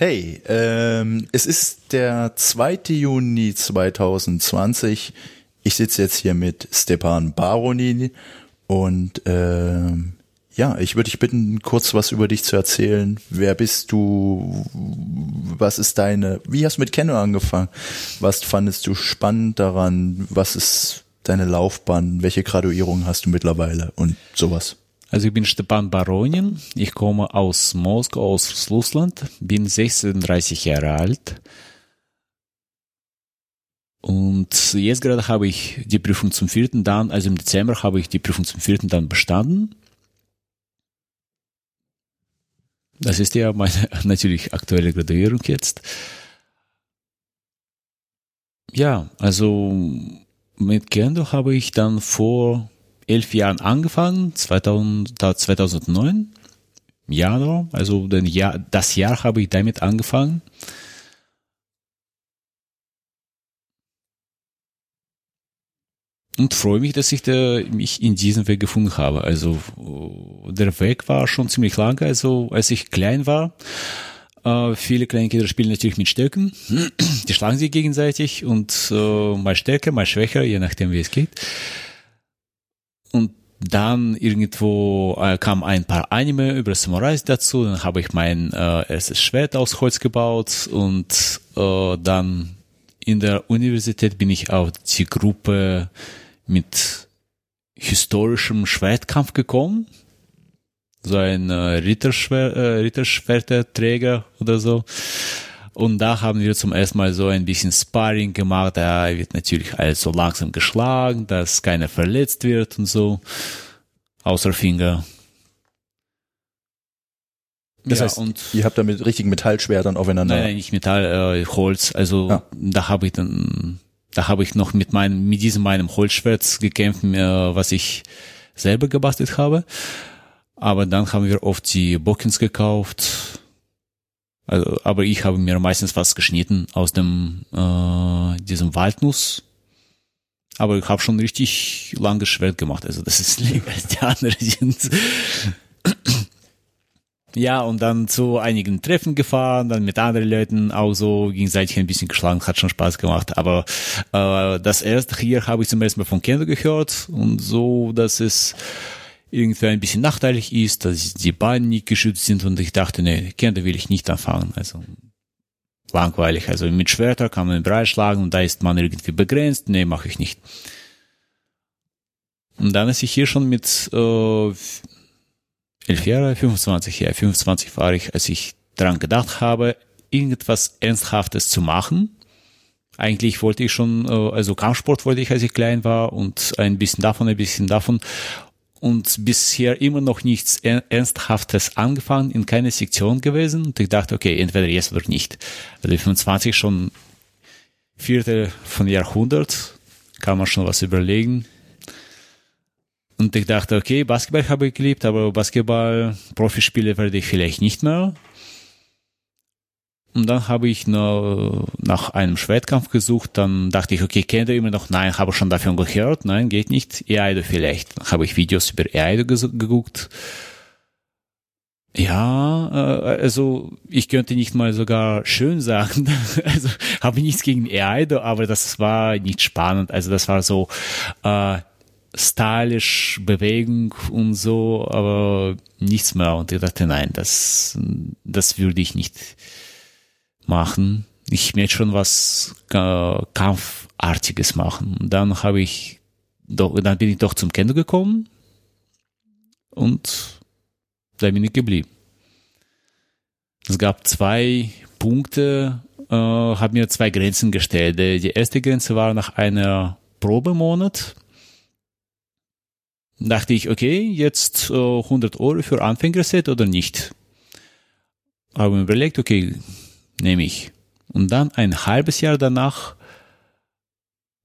Hey, ähm, es ist der 2. Juni 2020. Ich sitze jetzt hier mit Stepan Baroni und ähm, ja, ich würde dich bitten, kurz was über dich zu erzählen. Wer bist du? Was ist deine? Wie hast du mit Kenno angefangen? Was fandest du spannend daran? Was ist deine Laufbahn? Welche Graduierung hast du mittlerweile und sowas? Also ich bin Stepan Baronin, ich komme aus Moskau, aus Russland, bin 36 Jahre alt. Und jetzt gerade habe ich die Prüfung zum vierten dann, also im Dezember habe ich die Prüfung zum vierten dann bestanden. Das ist ja meine natürlich aktuelle Graduierung jetzt. Ja, also mit Kendo habe ich dann vor elf Jahren angefangen, 2000, 2009, Januar, also den Jahr, das Jahr habe ich damit angefangen. Und freue mich, dass ich da, mich in diesem Weg gefunden habe. Also der Weg war schon ziemlich lang, also als ich klein war. Äh, viele kleine Kinder spielen natürlich mit Stöcken. Die schlagen sich gegenseitig und äh, mal stärker, mal schwächer, je nachdem wie es geht. Dann irgendwo äh, kam ein paar Anime über Samurais dazu. Dann habe ich mein äh, erstes Schwert aus Holz gebaut und äh, dann in der Universität bin ich auf die Gruppe mit historischem Schwertkampf gekommen. So ein äh, Ritterschwer äh, Ritterschwerteträger oder so. Und da haben wir zum ersten Mal so ein bisschen Sparring gemacht. Da wird natürlich alles so langsam geschlagen, dass keiner verletzt wird und so. Außer Finger. Das Ja, heißt, und- ihr habt da mit richtigen Metallschwertern aufeinander. Nein, nicht Metall, äh, Holz. Also Ja. da habe ich dann, da habe ich noch mit meinem, mit diesem meinem Holzschwert gekämpft, äh, was ich selber gebastelt habe. Aber dann haben wir oft die Bockens gekauft. Also, aber ich habe mir meistens was geschnitten aus dem äh, diesem Waldnuss. Aber ich habe schon richtig langes Schwert gemacht. Also das ist länger als die anderen sind. Ja, und dann zu einigen Treffen gefahren, dann mit anderen Leuten auch so gegenseitig ein bisschen geschlagen, hat schon Spaß gemacht. Aber äh, das erste hier habe ich zum ersten Mal von Kendo gehört und so, dass es irgendwie ein bisschen nachteilig ist, dass die Beine nicht geschützt sind und ich dachte, nee, Kendo will ich nicht anfangen. Also langweilig. Also mit Schwerter kann man Brei schlagen und da ist man irgendwie begrenzt. Nee, mache ich nicht. Und dann ist ich hier schon mit äh, elf Jahre, 25 Jahre, 25 war ich, als ich daran gedacht habe, irgendetwas Ernsthaftes zu machen. Eigentlich wollte ich schon, äh, also Kampfsport wollte ich, als ich klein war und ein bisschen davon, ein bisschen davon. Und bisher immer noch nichts Er- Ernsthaftes angefangen, in keine Sektion gewesen. Und ich dachte, okay, entweder jetzt oder nicht. Also 25 schon Viertel von Jahrhundert, kann man schon was überlegen. Und ich dachte, okay, Basketball habe ich geliebt, aber Basketball, Profispiele werde ich vielleicht nicht mehr. Und dann habe ich noch nach einem Schwertkampf gesucht, dann dachte ich, okay, kennt ihr immer noch? Nein, habe schon davon gehört, nein, geht nicht. Eaido vielleicht. Dann habe ich Videos über Eaido ges- geguckt. Ja, äh, also ich könnte nicht mal sogar schön sagen, also habe nichts gegen Eaido, aber das war nicht spannend. Also das war so äh, stylisch Bewegung und so, aber nichts mehr. Und ich dachte, nein, das, das würde ich nicht machen. Ich möchte schon was äh, Kampfartiges machen. Und dann habe ich doch, dann bin ich doch zum Kendo gekommen und da bin ich geblieben. Es gab zwei Punkte, äh, habe mir zwei Grenzen gestellt. Die die erste Grenze war nach einer Probemonat. Dachte ich, okay, jetzt äh, 100 Euro für Anfängerset oder nicht? Habe mir überlegt, okay, nehme ich. Und dann ein halbes Jahr danach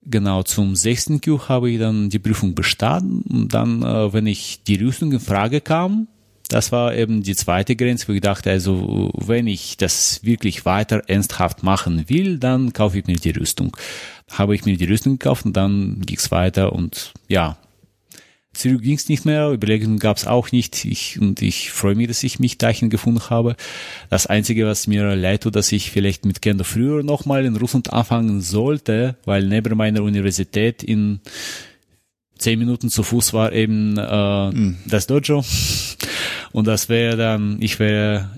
Genau, zum sechsten Q habe ich dann die Prüfung bestanden und dann, äh, wenn ich die Rüstung in Frage kam, das war eben die zweite Grenze, wo ich dachte, also wenn ich das wirklich weiter ernsthaft machen will, dann kaufe ich mir die Rüstung. Habe ich mir die Rüstung gekauft und dann ging es weiter und ja, Zurück ging es nicht mehr, Überlegungen gab es auch nicht. Ich, und ich freue mich, dass ich mich dahin gefunden habe. Das Einzige, was mir leid tut, dass ich vielleicht mit Kendo früher nochmal in Russland anfangen sollte, weil neben meiner Universität in zehn Minuten zu Fuß war eben äh, mhm. das Dojo. Und das wäre dann, ich wäre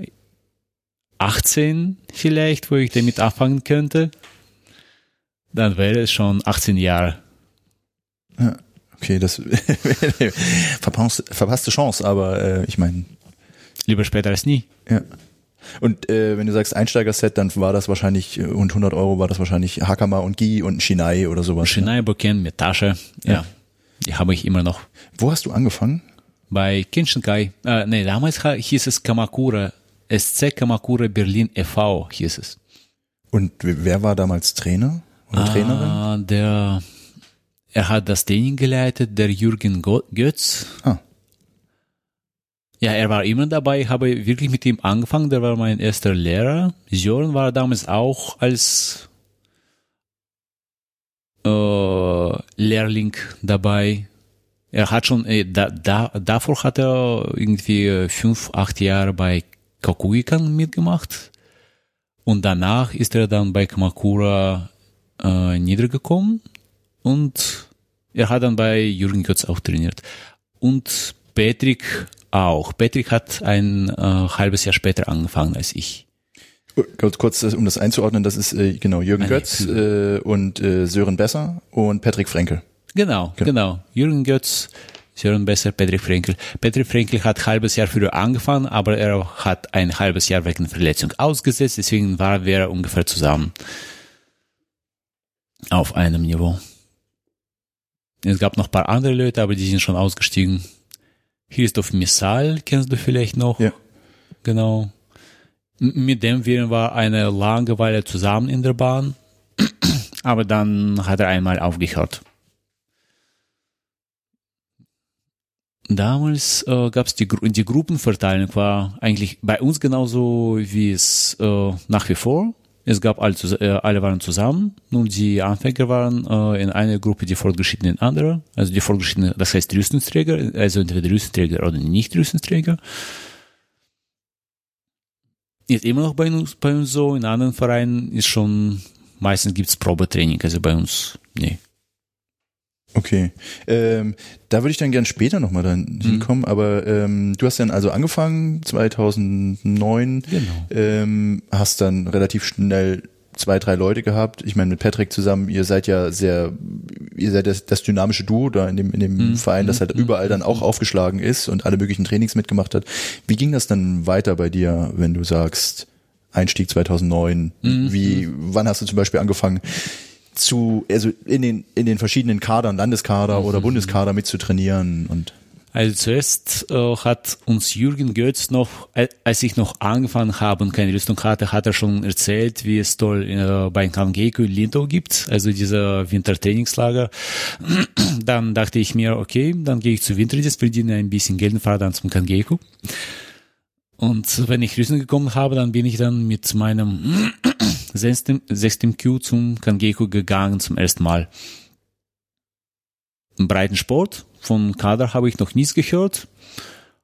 18 vielleicht, wo ich damit anfangen könnte. Dann wäre es schon 18 Jahre. Ja. Okay, das verpasste Chance, aber äh, ich meine. Lieber später als nie. Ja. Und äh, wenn du sagst Einsteiger-Set, dann war das wahrscheinlich, äh, und 100 Euro war das wahrscheinlich Hakama und Gi und Shinai oder sowas. Shinai? Boken mit Tasche, ja. ja. Die habe ich immer noch. Wo hast du angefangen? Bei Kenshinkai. Äh, nee, damals hieß es Kamakura, SC Kamakura Berlin e.V. hieß es. Und wer war damals Trainer oder ah, Trainerin? Der er hat das Training geleitet, der Jürgen Götz. Ah. Ja, er war immer dabei, habe wirklich mit ihm angefangen, der war mein erster Lehrer. Sören war damals auch als äh, Lehrling dabei. Er hat schon, äh, da, da, davor hat er irgendwie fünf, acht Jahre bei Kakuikan mitgemacht. Und danach ist er dann bei Kamakura äh, niedergekommen und er hat dann bei Jürgen Götz auch trainiert. Und Patrick auch. Patrick hat ein äh, halbes Jahr später angefangen als ich. Kurz, kurz um das einzuordnen, das ist äh, genau Jürgen Nein, Götz äh, und äh, Sören Besser und Patrick Frenkel. Genau, genau, genau. Jürgen Götz, Sören Besser, Patrick Frenkel. Patrick Frenkel hat ein halbes Jahr früher angefangen, aber er hat ein halbes Jahr wegen Verletzung ausgesetzt, deswegen waren wir ungefähr zusammen auf einem Niveau. Es gab noch ein paar andere Leute, aber die sind schon ausgestiegen. Christoph Missal kennst du vielleicht noch. Ja. Genau. Mit dem wir war eine lange Weile zusammen in der Bahn, aber dann hat er einmal aufgehört. Damals äh, gab es die, die Gruppenverteilung war eigentlich bei uns genauso wie es äh, nach wie vor. Es gab alle, äh, alle waren zusammen, nur die Anfänger waren äh, in einer Gruppe, die Fortgeschrittenen in andere. Also die Fortgeschrittenen, das heißt Rüstungsträger, also entweder Rüstungsträger oder nicht Rüstungsträger. Ist immer noch bei uns, bei uns so, in anderen Vereinen ist schon, meistens gibt's Probetraining, also bei uns, nee. Okay, ähm, da würde ich dann gern später nochmal dann mhm. hinkommen, aber ähm, du hast dann also angefangen 2009, genau. ähm, hast dann relativ schnell zwei, drei Leute gehabt. Ich meine, mit Patrick zusammen, ihr seid ja sehr, ihr seid das, das dynamische Duo da in dem, in dem mhm. Verein, das halt mhm. überall dann auch aufgeschlagen ist und alle möglichen Trainings mitgemacht hat. Wie ging das dann weiter bei dir, wenn du sagst, Einstieg 2009? Mhm. Wie, wann hast du zum Beispiel angefangen, zu, also in den, in den verschiedenen Kadern, Landeskader mhm. oder Bundeskader mitzutrainieren und also zuerst äh, hat uns Jürgen Götz noch, äh, als ich noch angefangen habe und keine Rüstung hatte, hat er schon erzählt, wie es toll äh, bei Kangeku in Lindow gibt, also dieser Wintertrainingslager. dann dachte ich mir, okay, dann gehe ich zu Winterdienst, verdiene ein bisschen Geld und fahre dann zum Kangeku. Und wenn ich Rüstung gekommen habe, dann bin ich dann mit meinem sechstem Q zum Kangeku gegangen zum ersten Mal. Im breiten Sport von Kader habe ich noch nichts gehört.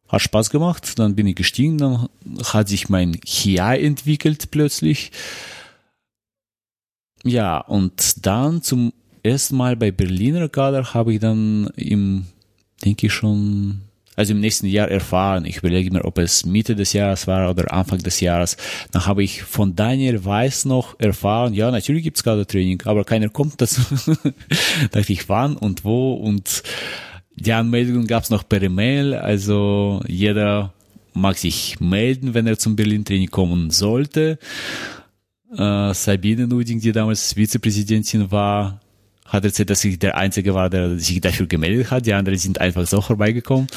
Hat Spaß gemacht. Dann bin ich gestiegen. Dann hat sich mein Hiai entwickelt plötzlich. Ja, und dann zum ersten Mal bei Berliner Kader habe ich dann im, denke ich schon, also im nächsten Jahr erfahren. Ich überlege mir, ob es Mitte des Jahres war oder Anfang des Jahres. Dann habe ich von Daniel Weiß noch erfahren, ja, natürlich gibt's Kadertraining, aber keiner kommt dazu. dachte ich, wann und wo und die Anmeldung gab's noch per E-Mail, also jeder mag sich melden, wenn er zum Berlin-Training kommen sollte. Äh, Sabine Nuding, die damals Vizepräsidentin war, hat erzählt, dass ich der Einzige war, der sich dafür gemeldet hat. Die anderen sind einfach so vorbeigekommen.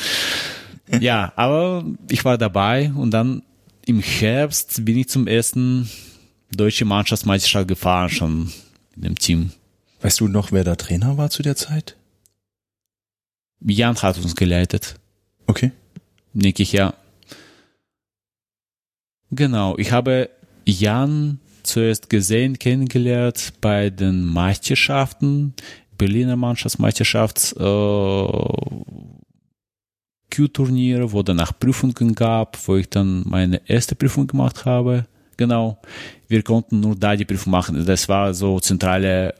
ja, aber ich war dabei und dann im Herbst bin ich zum ersten deutsche Mannschaftsmeisterschaft gefahren, schon in dem Team. Weißt du noch, wer da Trainer war zu der Zeit? Jan hat uns geleitet. Okay. Denke ich, ja. Genau, ich habe Jan zuerst gesehen, kennengelernt bei den Meisterschaften, Berliner Mannschaftsmeisterschaft, äh, Q-Turnier, wo danach Prüfungen gab, wo ich dann meine erste Prüfung gemacht habe. Genau. Wir konnten nur da die Prüfung machen. Das war so zentrale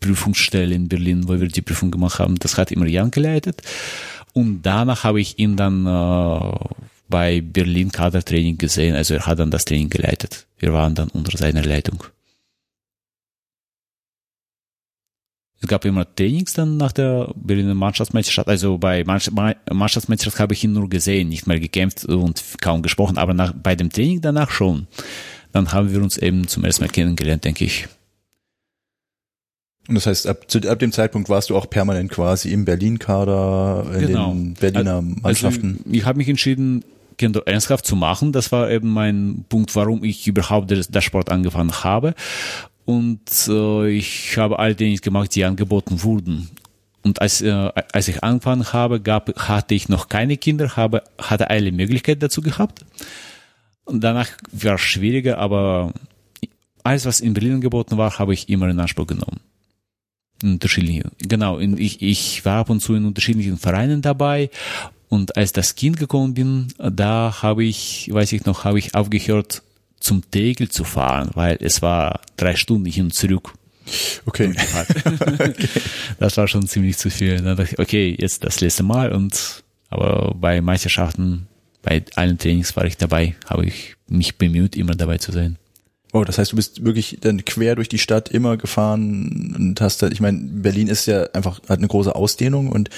Prüfungsstelle in Berlin, wo wir die Prüfung gemacht haben. Das hat immer Jan geleitet. Und danach habe ich ihn dann äh, bei Berlin Kadertraining gesehen. Also er hat dann das Training geleitet. Wir waren dann unter seiner Leitung. Es gab immer Trainings dann nach der Berliner Mannschaftsmeisterschaft. Also bei Mannschaftsmeisterschaft habe ich ihn nur gesehen, nicht mal gekämpft und kaum gesprochen, aber nach, bei dem Training danach schon. Dann haben wir uns eben zum ersten Mal kennengelernt, denke ich. Und das heißt, ab, zu, ab dem Zeitpunkt warst du auch permanent quasi im Berlin-Kader, in genau. den Berliner also, Mannschaften. Also ich habe mich entschieden, Kendo ernsthaft zu machen. Das war eben mein Punkt, warum ich überhaupt das, das Sport angefangen habe. Und äh, ich habe all Dinge gemacht, die angeboten wurden. Und als, äh, als ich angefangen habe, gab, hatte ich noch keine Kinder, habe, hatte alle Möglichkeiten dazu gehabt. Und danach war es schwieriger, aber alles, was in Berlin angeboten war, habe ich immer in Anspruch genommen unterschiedliche, genau, in, ich, ich war ab und zu in unterschiedlichen Vereinen dabei und als das Kind gekommen bin, da habe ich, weiß ich noch, habe ich aufgehört zum Tegel zu fahren, weil es war drei Stunden hin und zurück. Okay. Das war schon ziemlich zu viel. Dann dachte ich, okay, jetzt das letzte Mal und aber bei Meisterschaften, bei allen Trainings war ich dabei, habe ich mich bemüht, immer dabei zu sein. Oh, das heißt, du bist wirklich dann quer durch die Stadt immer gefahren und hast da, ich meine, Berlin ist ja einfach, hat eine große Ausdehnung und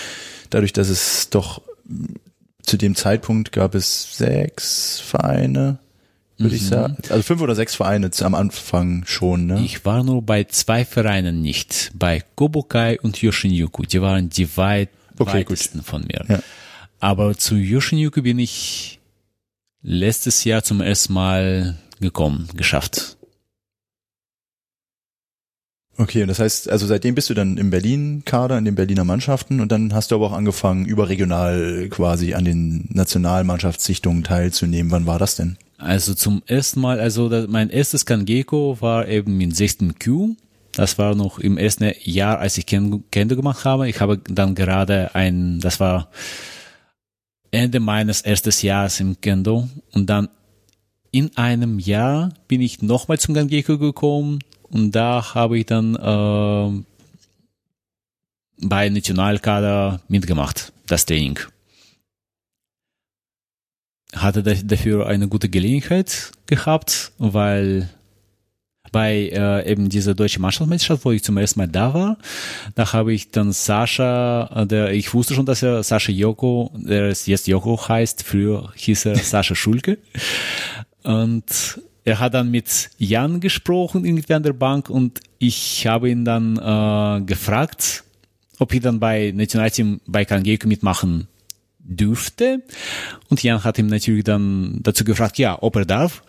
dadurch, dass es doch zu dem Zeitpunkt gab es sechs Vereine, würde mhm. ich sagen. Also fünf oder sechs Vereine am Anfang schon, ne? Ich war nur bei zwei Vereinen nicht. Bei Kobokai und Yoshinjuku. Die waren die weit okay, weitesten gut. von mir. Ja. Aber zu Yoshinjuku bin ich letztes Jahr zum ersten Mal gekommen, geschafft. Okay, und das heißt, also seitdem bist du dann im Berlin-Kader, in den Berliner Mannschaften und dann hast du aber auch angefangen, überregional quasi an den Nationalmannschaftssichtungen teilzunehmen. Wann war das denn? Also zum ersten Mal, also mein erstes Kangeko war eben im 6. Q. Das war noch im ersten Jahr, als ich Kendo gemacht habe. Ich habe dann gerade ein, das war Ende meines ersten Jahres im Kendo und dann in einem Jahr bin ich nochmal zum Gangeko gekommen und da habe ich dann äh, bei Nationalkader mitgemacht, das Training. Hatte dafür eine gute Gelegenheit gehabt, weil bei äh, eben dieser deutsche Mannschaftsmeisterschaft, wo ich zum ersten Mal da war, da habe ich dann Sascha, äh, der, ich wusste schon, dass er Sascha Joko, der jetzt Joko heißt, früher hieß er Sascha Schulke. Und er hat dann mit Jan gesprochen, irgendwie an der Bank, und ich habe ihn dann äh, gefragt, ob ich dann bei Nationalteam bei Kangeko mitmachen dürfte. Und Jan hat ihm natürlich dann dazu gefragt, ja, ob er darf.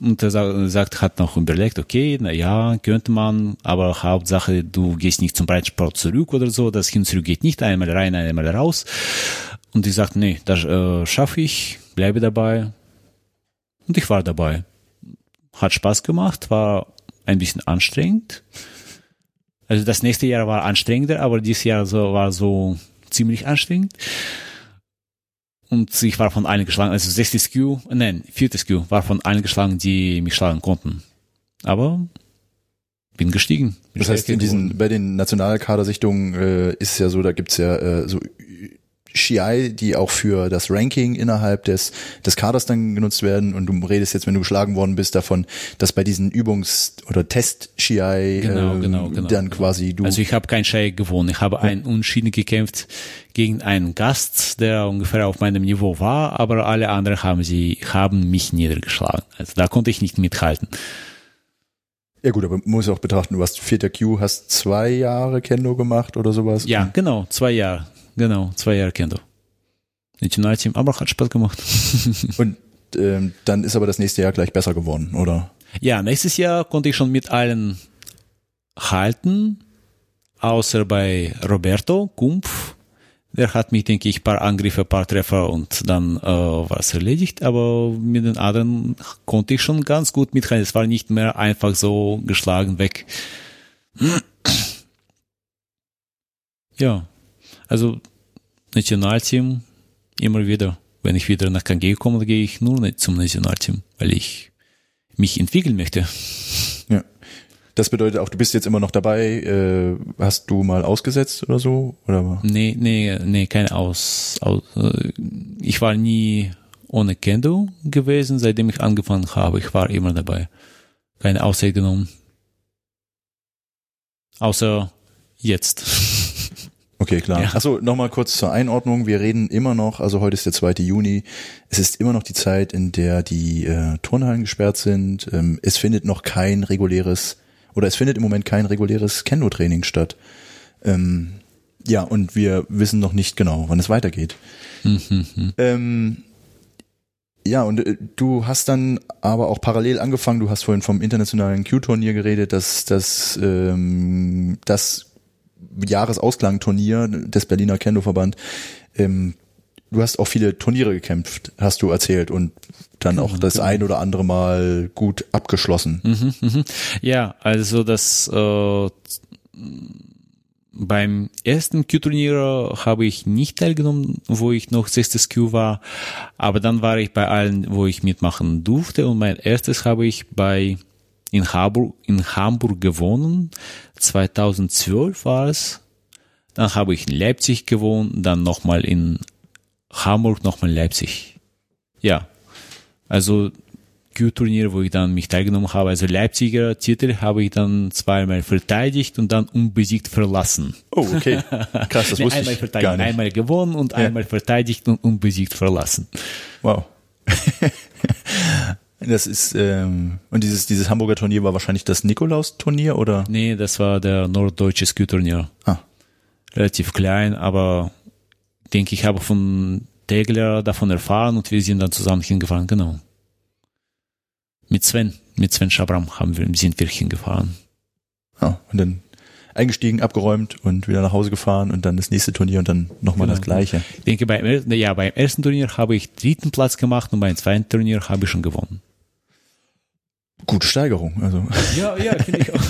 Und er sagt, hat noch überlegt, okay, na ja, könnte man, aber Hauptsache, du gehst nicht zum Breitsport zurück oder so, das hin zurück geht nicht, einmal rein, einmal raus. Und ich sagte, nee, das äh, schaffe ich, bleibe dabei. Und ich war dabei. Hat Spaß gemacht, war ein bisschen anstrengend. Also das nächste Jahr war anstrengender, aber dieses Jahr so, war so ziemlich anstrengend. Und ich war von allen geschlagen, also 60 Q, nein, 40 Q war von allen geschlagen, die mich schlagen konnten. Aber bin gestiegen. Bin das heißt, in diesen, bei den Nationalkadersichtungen äh, ist es ja so, da gibt's ja äh, so Shiai, die auch für das Ranking innerhalb des, des Kaders dann genutzt werden. Und du redest jetzt, wenn du geschlagen worden bist, davon, dass bei diesen Übungs- oder Test-Shiai genau, äh, genau, genau, dann quasi du. Also ich habe kein Shiai gewonnen. Ich habe ja. einen Unschieden gekämpft gegen einen Gast, der ungefähr auf meinem Niveau war, aber alle anderen haben sie, haben mich niedergeschlagen. Also da konnte ich nicht mithalten. Ja gut, aber man muss auch betrachten, du hast vierter Q, hast zwei Jahre Kendo gemacht oder sowas. Ja, genau, zwei Jahre. Genau, zwei Jahre Kendo. Nationalteam, aber hat Spaß gemacht. Und ähm, dann ist aber das nächste Jahr gleich besser geworden, oder? Ja, nächstes Jahr konnte ich schon mit allen halten. außer bei Roberto Kumpf. Der hat mich, denke ich, paar Angriffe, paar Treffer und dann äh, war es erledigt. Aber mit den anderen konnte ich schon ganz gut mithalten. Es war nicht mehr einfach so geschlagen weg. Ja, also Nationalteam immer wieder. Wenn ich wieder nach KG komme, gehe ich nur nicht zum Nationalteam, weil ich mich entwickeln möchte. Ja. Das bedeutet auch, du bist jetzt immer noch dabei. Äh, hast du mal ausgesetzt oder so? Oder? Nee, nee, nee, keine Aus, aus. Äh, ich war nie ohne Kendo gewesen, seitdem ich angefangen habe. Ich war immer dabei. Keine Auszeit genommen. Außer jetzt. Okay, klar. Ja. Achso, nochmal kurz zur Einordnung. Wir reden immer noch, also heute ist der 2. Juni. Es ist immer noch die Zeit, in der die äh, Turnhallen gesperrt sind. Ähm, es findet noch kein reguläres, oder es findet im Moment kein reguläres Kendo-Training statt. Ähm, ja, und wir wissen noch nicht genau, wann es weitergeht. Ähm, ja, und äh, du hast dann aber auch parallel angefangen, du hast vorhin vom internationalen Q-Turnier geredet, dass das, ähm, das Jahresausklang-Turnier des Berliner Kendo-Verband. Ähm, du hast auch viele Turniere gekämpft, hast du erzählt, und dann auch das ein oder andere Mal gut abgeschlossen. Mhm, mhm. Ja, also das äh, beim ersten Q-Turnier habe ich nicht teilgenommen, wo ich noch sechstes Q war, aber dann war ich bei allen, wo ich mitmachen durfte und mein erstes habe ich bei in Hamburg, in Hamburg gewonnen. 2012 war es. Dann habe ich in Leipzig gewohnt, dann nochmal in Hamburg, nochmal in Leipzig. Ja, also Q-Turnier, wo ich dann mich teilgenommen habe. Also Leipziger Titel habe ich dann zweimal verteidigt und dann unbesiegt verlassen. Oh, okay. Krass, das wusste einmal ich gar nicht. einmal gewonnen und Ja. einmal verteidigt und unbesiegt verlassen. Wow. das ist, ähm, und dieses, dieses Hamburger Turnier war wahrscheinlich das Nikolaus-Turnier, oder? Nee, das war der norddeutsche Q-Turnier. Ah, relativ klein, aber denke, ich habe von Tegler davon erfahren und wir sind dann zusammen hingefahren, genau. Mit Sven, mit Sven Schabram haben wir, sind wir hingefahren. ah, und dann eingestiegen, abgeräumt und wieder nach Hause gefahren und dann das nächste Turnier und dann nochmal Genau. das gleiche. Ich denke, beim, ja, beim ersten Turnier habe ich dritten Platz gemacht und beim zweiten Turnier habe ich schon gewonnen. Gute Steigerung, also. Ja, ja, finde ich auch.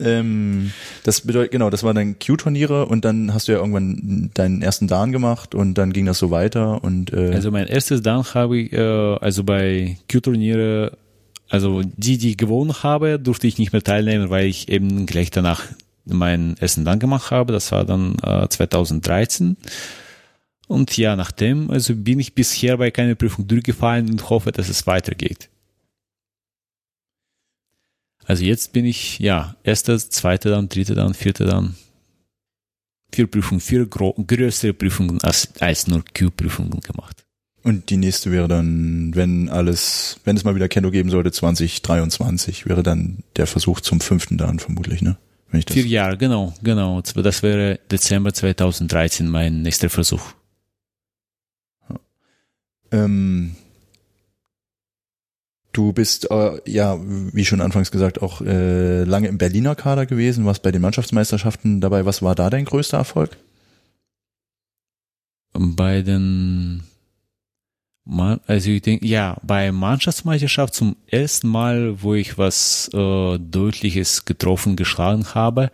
ähm, das bedeutet, genau, das waren dann Q-Turniere und dann hast du ja irgendwann deinen ersten Dan gemacht und dann ging das so weiter und äh, Also mein erstes Dann habe ich, äh, also bei Q-Turniere, also die, die ich gewonnen habe, durfte ich nicht mehr teilnehmen, weil ich eben gleich danach meinen ersten Dann gemacht habe. Das war dann äh, 2013. Und ja, nachdem, also bin ich bisher bei keiner Prüfung durchgefallen und hoffe, dass es weitergeht. Also jetzt bin ich, ja, erster, zweiter dann, dritter dann, vierter dann. Vier Prüfungen, vier größere Prüfungen als, als nur Q-Prüfungen gemacht. und die nächste wäre dann, wenn alles, wenn es mal wieder Kendo geben sollte, 2023 wäre dann der Versuch zum fünften Dan vermutlich, ne? Vier Jahre, genau, genau. Das wäre Dezember 2013 mein nächster Versuch. Ähm, du bist äh, ja, wie schon anfangs gesagt, auch äh, lange im Berliner Kader gewesen, warst bei den Mannschaftsmeisterschaften dabei. Was war da dein größter Erfolg? Bei den, Ma- also ich denke, ja, bei Mannschaftsmeisterschaft zum ersten Mal, wo ich was äh, Deutliches getroffen, geschlagen habe,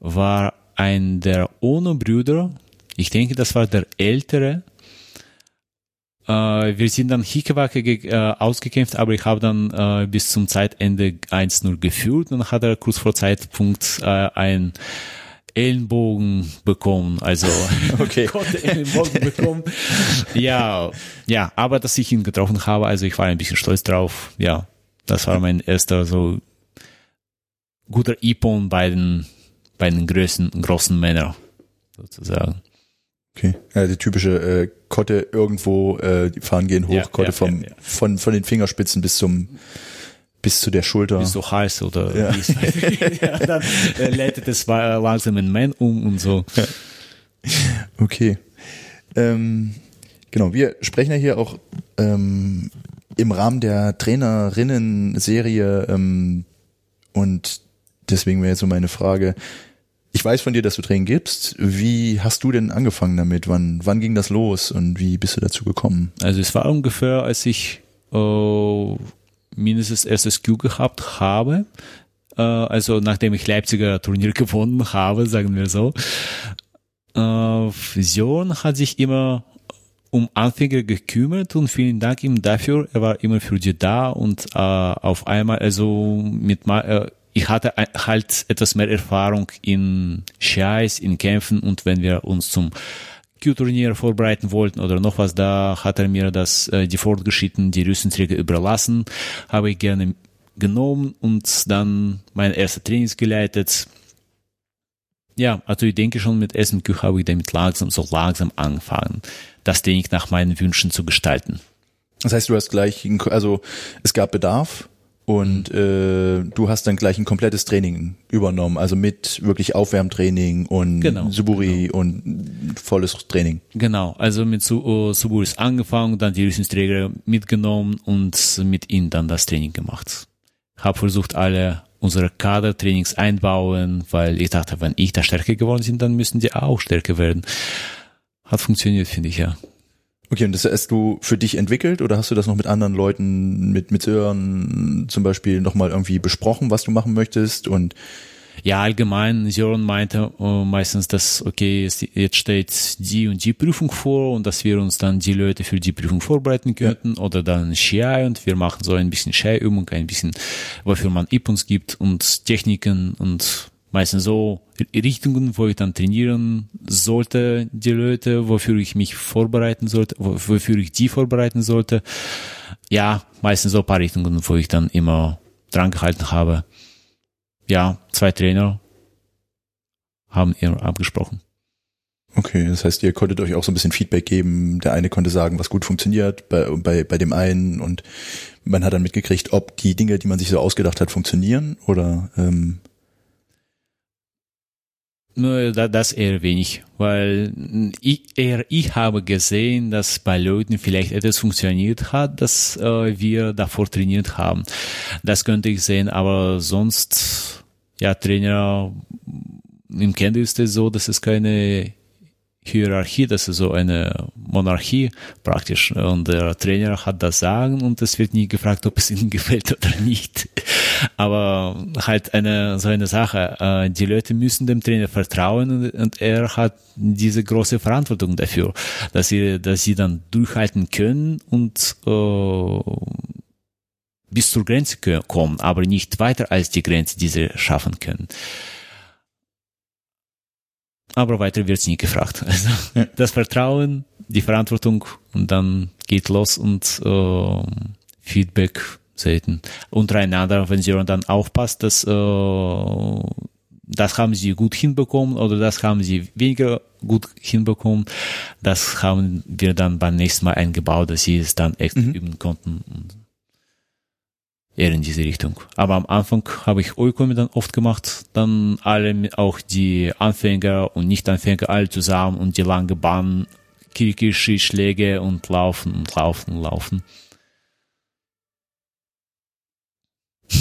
war ein der Ono-Brüder. Ich denke, das war der ältere. Äh, wir sind dann Hickewacke äh, ausgekämpft, aber ich habe dann äh, bis zum Zeitende 1-0 geführt und dann hat er kurz vor Zeitpunkt äh, ein Ellenbogen bekommen, also Okay. konnte Ellenbogen bekommen. Ja, ja, aber dass ich ihn getroffen habe, also ich war ein bisschen stolz drauf. Ja, das war mein erster so guter Ippon bei den bei den größten großen Männern sozusagen. Okay. Ja, die typische äh, Kotte irgendwo, äh, die Fahnen gehen hoch, Ja, Kotte ja, vom, ja, von von den Fingerspitzen bis zum bis zu der Schulter. Bis so heiß oder Ja. wie es weitergeht. ja, dann äh, leitet es langsam in Man um und so. Okay. Ähm, genau, wir sprechen ja hier auch ähm, im Rahmen der Trainerinnen-Serie ähm, und deswegen wäre jetzt so meine Frage. Ich weiß von dir, dass du Training gibst. Wie hast du denn angefangen damit? Wann, wann ging das los und wie bist du dazu gekommen? Also es war ungefähr, als ich äh, mindestens erstes Q gehabt habe. Äh, also nachdem ich Leipziger Turnier gewonnen habe, sagen wir so. Äh, Vision hat sich immer um Anfänger gekümmert und vielen Dank ihm dafür. Er war immer für dich da und äh, auf einmal, also mit äh, ich hatte halt etwas mehr Erfahrung in Scheiß, in Kämpfen und wenn wir uns zum Q-Turnier vorbereiten wollten oder noch was, da hat er mir das äh, die Fortgeschritten, die Rüstenträger überlassen, habe ich gerne genommen und dann mein erster Trainings geleitet. Ja, also ich denke schon mit SMQ habe ich damit langsam, so langsam angefangen, das Training nach meinen Wünschen zu gestalten. Das heißt, du hast gleich, also es gab Bedarf und äh, du hast dann gleich ein komplettes Training übernommen, also mit wirklich Aufwärmtraining und Genau, Suburi und volles Training. Genau, also mit Su uh, Suburis angefangen, dann die Rüstungsträger mitgenommen und mit ihnen dann das Training gemacht. Hab versucht, alle unsere Kadertrainings einbauen, weil ich dachte, wenn ich da stärker geworden bin, dann müssen die auch stärker werden. Hat funktioniert, finde ich, ja. Okay, und das hast du für dich entwickelt oder hast du das noch mit anderen Leuten, mit, mit Sören zum Beispiel nochmal irgendwie besprochen, was du machen möchtest? Und Ja, allgemein, Sören meinte äh, meistens, dass, okay, jetzt steht die und die Prüfung vor und dass wir uns dann die Leute für die Prüfung vorbereiten könnten oder dann Shy und wir machen so ein bisschen Shy-Übung, ein bisschen, wofür man Ipons gibt und Techniken und meistens so Richtungen, wo ich dann trainieren sollte, die Leute, wofür ich mich vorbereiten sollte, wo- wofür ich die vorbereiten sollte. Ja, meistens so paar Richtungen, wo ich dann immer dran gehalten habe ja, zwei Trainer haben ihr abgesprochen. Okay, das heißt, ihr konntet euch auch so ein bisschen Feedback geben. Der eine konnte sagen, was gut funktioniert bei, bei, bei dem einen und man hat dann mitgekriegt, ob die Dinge, die man sich so ausgedacht hat, funktionieren oder ähm, das eher wenig, weil ich, eher ich habe gesehen, dass bei Leuten vielleicht etwas funktioniert hat, das äh, wir davor trainiert haben. Das könnte ich sehen, aber sonst, ja, Trainer, im Kende ist es so, dass es keine Hierarchie, das ist so eine Monarchie praktisch. Und der Trainer hat das Sagen und es wird nie gefragt, ob es ihnen gefällt oder nicht. Aber halt eine so eine Sache. äh, Die Leute müssen dem Trainer vertrauen und, er hat diese große Verantwortung dafür, dass sie, dass sie dann durchhalten können und äh, bis zur Grenze kommen, aber nicht weiter als die Grenze, die sie schaffen können. Aber weiter wird's nie gefragt. Also das Vertrauen, die Verantwortung und dann geht los und äh, Feedback selten. Untereinander, wenn sie dann aufpasst, dass äh, das haben sie gut hinbekommen oder das haben sie weniger gut hinbekommen, das haben wir dann beim nächsten Mal eingebaut, dass sie es dann echt üben konnten. Eher in diese Richtung. Aber am Anfang habe ich Oikomi dann oft gemacht, dann alle, auch die Anfänger und Nicht-Anfänger alle zusammen und die lange Bahn, Kirkishi, Schläge und laufen und laufen und laufen.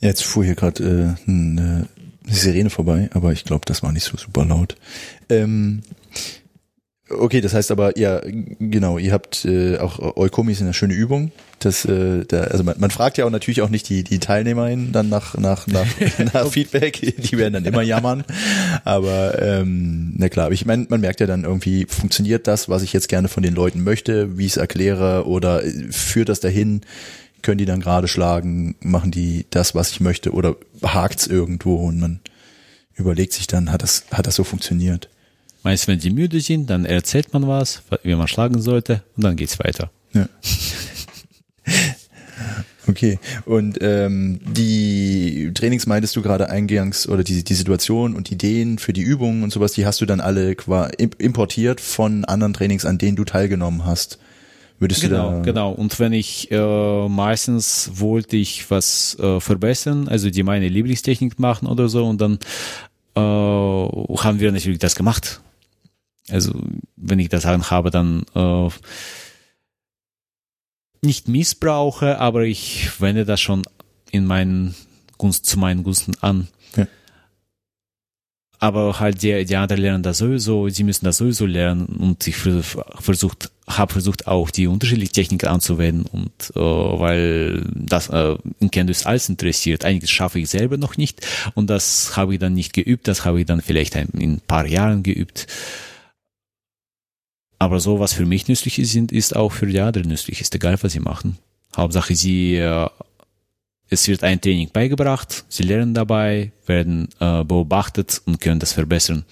jetzt fuhr hier gerade äh, eine Sirene vorbei, aber ich glaube, das war nicht so super laut. Ähm, okay, das heißt aber, ja, genau, ihr habt äh, auch Eukomi ist eine schöne Übung. Das, äh, da, also man, man fragt ja auch natürlich auch nicht die, die TeilnehmerInnen dann nach, nach, nach, nach Feedback, die werden dann immer jammern. Aber ähm, na klar, ich meine, man merkt ja dann irgendwie, funktioniert das, was ich jetzt gerne von den Leuten möchte, wie ich es erkläre, oder äh, führt das dahin, können die dann gerade schlagen, machen die das, was ich möchte, oder hakt's irgendwo und man überlegt sich dann, hat das, hat das so funktioniert? Meist, wenn sie müde sind, dann erzählt man was, wie man schlagen sollte und dann geht's weiter. Ja. Okay, und ähm, die Trainings meintest du gerade eingangs oder die, die Situation und Ideen für die Übungen und sowas, die hast du dann alle importiert von anderen Trainings, an denen du teilgenommen hast. Würdest Genau, du da genau. Und wenn ich äh, meistens wollte ich was äh, verbessern, also die meine Lieblingstechnik machen oder so, und dann äh, haben wir natürlich das gemacht. Also wenn ich das habe, dann äh, nicht missbrauche, aber ich wende das schon in meinen Gunst zu meinen Gunsten an. Ja. aber halt die, die anderen lernen das sowieso, sie müssen das sowieso lernen und ich versucht, habe versucht auch die unterschiedlichen Techniken anzuwenden und äh, weil das äh, in Canvas alles interessiert, einiges schaffe ich selber noch nicht und das habe ich dann nicht geübt, das habe ich dann vielleicht ein, in ein paar Jahren geübt. Aber so, was für mich nützlich ist, ist auch für die anderen nützlich, ist egal, was sie machen. Hauptsache, sie äh, es wird ein Training beigebracht, sie lernen dabei, werden äh, beobachtet und können das verbessern.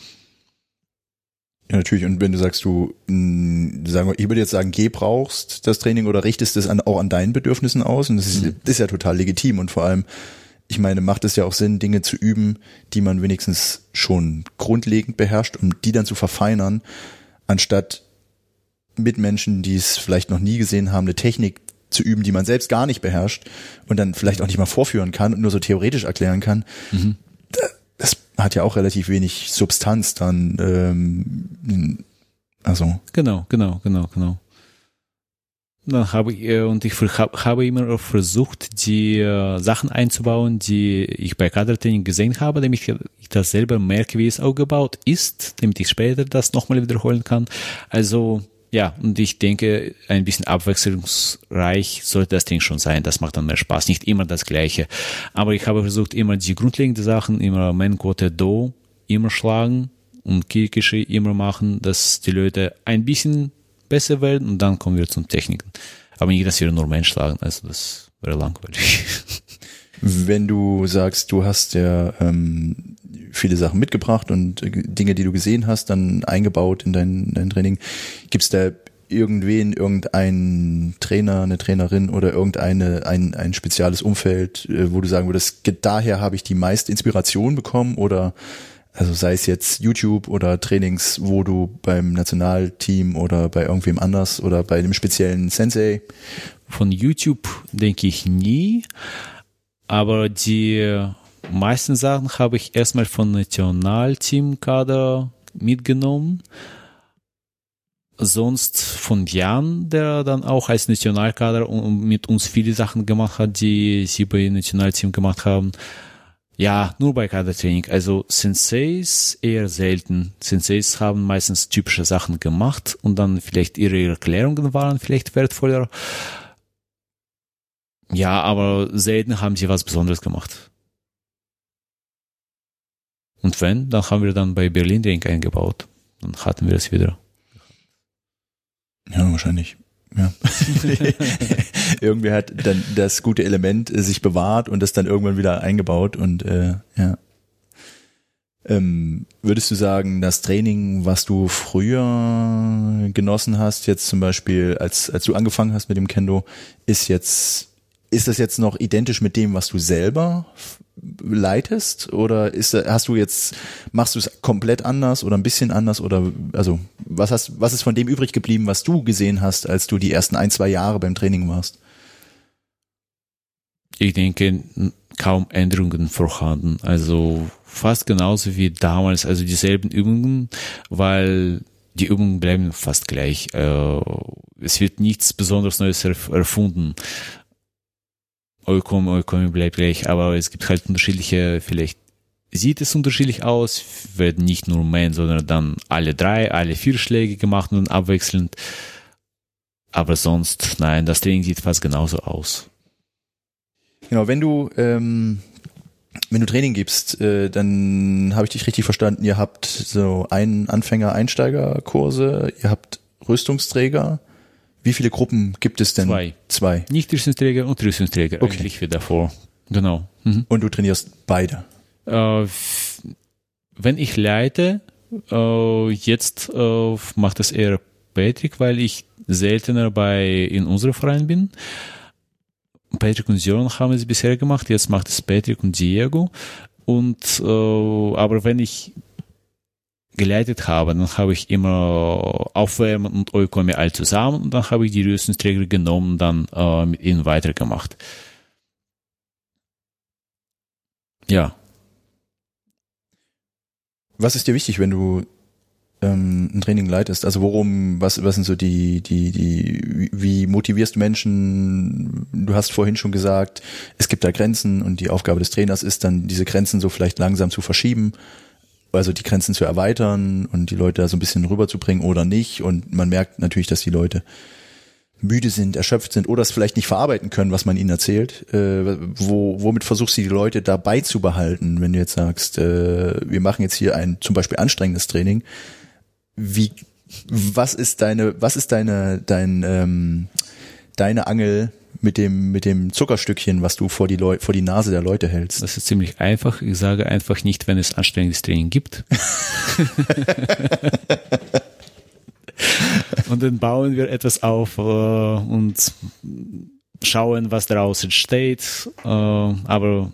Ja, natürlich. Und wenn du sagst, du, mh, sagen wir, ich würde jetzt sagen, gebrauchst das Training oder richtest es an, auch an deinen Bedürfnissen aus, und das ist, mhm. ist ja total legitim und vor allem, ich meine, macht es ja auch Sinn, Dinge zu üben, die man wenigstens schon grundlegend beherrscht, um die dann zu verfeinern, anstatt mit Menschen, die es vielleicht noch nie gesehen haben, eine Technik zu üben, die man selbst gar nicht beherrscht und dann vielleicht auch nicht mal vorführen kann und nur so theoretisch erklären kann, mhm. das hat ja auch relativ wenig Substanz dann. Ähm, also. Genau, genau, genau, genau. Dann habe ich, äh, und ich habe immer versucht, die äh, Sachen einzubauen, die ich bei Kadertraining gesehen habe, damit ich das selber merke, wie es aufgebaut ist, damit ich später das nochmal wiederholen kann. Also, ja, und ich denke, ein bisschen abwechslungsreich sollte das Ding schon sein. Das macht dann mehr Spaß. Nicht immer das Gleiche. Aber ich habe versucht, immer die grundlegenden Sachen, immer mein Quote Do, immer schlagen und Kirkische immer machen, dass die Leute ein bisschen besser werden und dann kommen wir zum Techniken. Aber nicht, dass wir nur Mensch schlagen. Also das wäre langweilig. Wenn du sagst, du hast ja ähm, viele Sachen mitgebracht und äh, Dinge, die du gesehen hast, dann eingebaut in dein, dein Training. Gibt es da irgendwen, irgendeinen Trainer, eine Trainerin oder irgendeine ein, ein spezielles Umfeld, äh, wo du sagen würdest, daher habe ich die meiste Inspiration bekommen oder also sei es jetzt YouTube oder Trainings, wo du beim Nationalteam oder bei irgendwem anders oder bei einem speziellen Sensei? Von YouTube denke ich nie, aber die meisten Sachen habe ich erstmal von Nationalteamkader mitgenommen. Sonst von Jan, der dann auch als Nationalkader mit uns viele Sachen gemacht hat, die sie bei Nationalteam gemacht haben. Ja, nur bei Kadertraining. Also Senseis eher selten. Senseis haben meistens typische Sachen gemacht und dann vielleicht ihre Erklärungen waren vielleicht wertvoller. Ja, aber selten haben sie was Besonderes gemacht. Und wenn, dann haben wir dann bei Berlin Ring eingebaut. Dann hatten wir es wieder. Ja, wahrscheinlich. Ja. Irgendwie hat dann das gute Element sich bewahrt und das dann irgendwann wieder eingebaut und äh, ja. Ähm, würdest du sagen, das Training, was du früher genossen hast, jetzt zum Beispiel, als, als du angefangen hast mit dem Kendo, ist jetzt, ist das jetzt noch identisch mit dem, was du selber leitest? Oder ist hast du jetzt machst du es komplett anders oder ein bisschen anders? Oder also was hast was ist von dem übrig geblieben was du gesehen hast als du die ersten ein zwei Jahre beim Training warst? Ich denke kaum Änderungen vorhanden. Also fast genauso wie damals also dieselben Übungen weil die Übungen bleiben fast gleich. Äh, es wird nichts besonders Neues erfunden Eukom, Eukom bleibt gleich, aber es gibt halt unterschiedliche, vielleicht sieht es unterschiedlich aus, werden nicht nur Man, sondern dann alle drei, alle vier Schläge gemacht und abwechselnd. Aber sonst, nein, das Training sieht fast genauso aus. Genau, wenn du ähm, wenn du Training gibst, äh, dann habe ich dich richtig verstanden. Ihr habt so einen Anfänger-Einsteiger-Kurse, ihr habt Rüstungsträger wie viele Gruppen gibt es denn? Zwei. Zwei. Nicht Rüstungsträger und Rüstungsträger okay. eigentlich wie davor. Genau. Mhm. Und du trainierst beide? Äh, wenn ich leite, äh, jetzt äh, macht es eher Patrick, weil ich seltener bei in unserem Verein bin. Patrick und Sion haben es bisher gemacht, jetzt macht es Patrick und Diego. Und äh, aber wenn ich geleitet habe, dann habe ich immer Aufwärmen und Eukomi all zusammen und dann habe ich die Rüstungsträger genommen und dann äh, mit ihnen weitergemacht. Ja. Was ist dir wichtig, wenn du ähm, ein Training leitest? Also worum, was, was sind so die, die, die, wie motivierst du Menschen? Du hast vorhin schon gesagt, es gibt da Grenzen und die Aufgabe des Trainers ist dann, diese Grenzen so vielleicht langsam zu verschieben also die Grenzen zu erweitern und die Leute da so ein bisschen rüberzubringen oder nicht. Und man merkt natürlich, dass die Leute müde sind, erschöpft sind oder es vielleicht nicht verarbeiten können, was man ihnen erzählt. Äh, wo, womit versuchst du die Leute dabei zu behalten, wenn du jetzt sagst, äh, wir machen jetzt hier ein zum Beispiel anstrengendes Training. Wie, was ist deine, was ist deine, dein, ähm, deine Angel mit dem, mit dem Zuckerstückchen, was du vor die, Leu vor die Nase der Leute hältst? Das ist ziemlich einfach. Ich sage einfach nicht, wenn es anstrengendes Training gibt. und dann bauen wir etwas auf äh, und schauen, was daraus entsteht. Äh, aber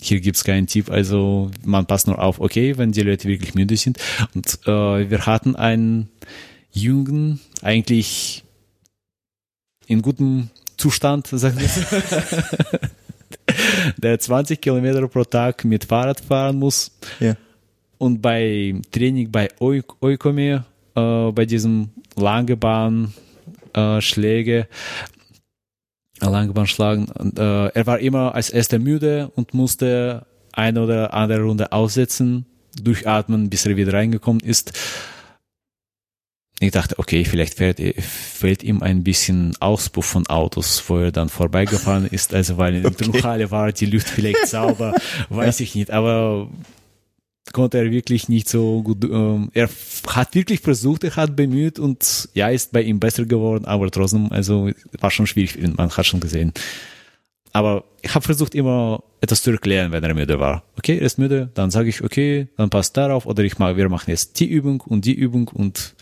hier gibt's keinen Tipp, also man passt nur auf, okay, wenn die Leute wirklich müde sind. Und äh, wir hatten einen Jungen, eigentlich in gutem Zustand, sagen wir der 20 Kilometer pro Tag mit Fahrrad fahren muss. Ja. Und bei Training bei Oikome, äh, bei diesem Langebahn äh, Schläge, Langebahn schlagen, und, äh, er war immer als erster müde und musste eine oder andere Runde aussetzen, durchatmen, bis er wieder reingekommen ist ich dachte, okay, vielleicht fällt, fällt ihm ein bisschen Auspuff von Autos, wo er dann vorbeigefahren ist, also weil in der. Turnhalle war die Luft vielleicht sauber, weiß ich nicht, aber konnte er wirklich nicht so gut, ähm, er hat wirklich versucht, er hat bemüht und ja, ist bei ihm besser geworden, aber trotzdem, also war schon schwierig, man hat schon gesehen. Aber ich habe versucht immer etwas zu erklären, wenn er müde war. Okay, er ist müde, dann sage ich, okay, dann passt darauf oder ich mag, wir machen jetzt die Übung und die Übung und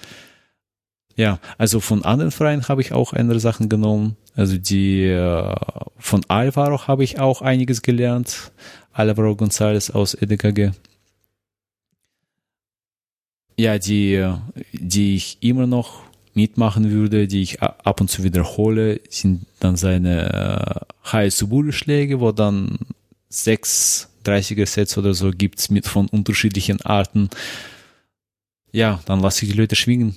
ja, also von anderen Vereinen habe ich auch andere Sachen genommen. Also die äh, von Alvaro habe ich auch einiges gelernt. Alvaro González aus EDKG. Ja, die, die ich immer noch mitmachen würde, die ich ab und zu wiederhole, sind dann seine äh, High-Subul-Schläge, wo dann sechs 30er Sets oder so gibt's mit von unterschiedlichen Arten. Ja, dann lasse ich die Leute schwingen.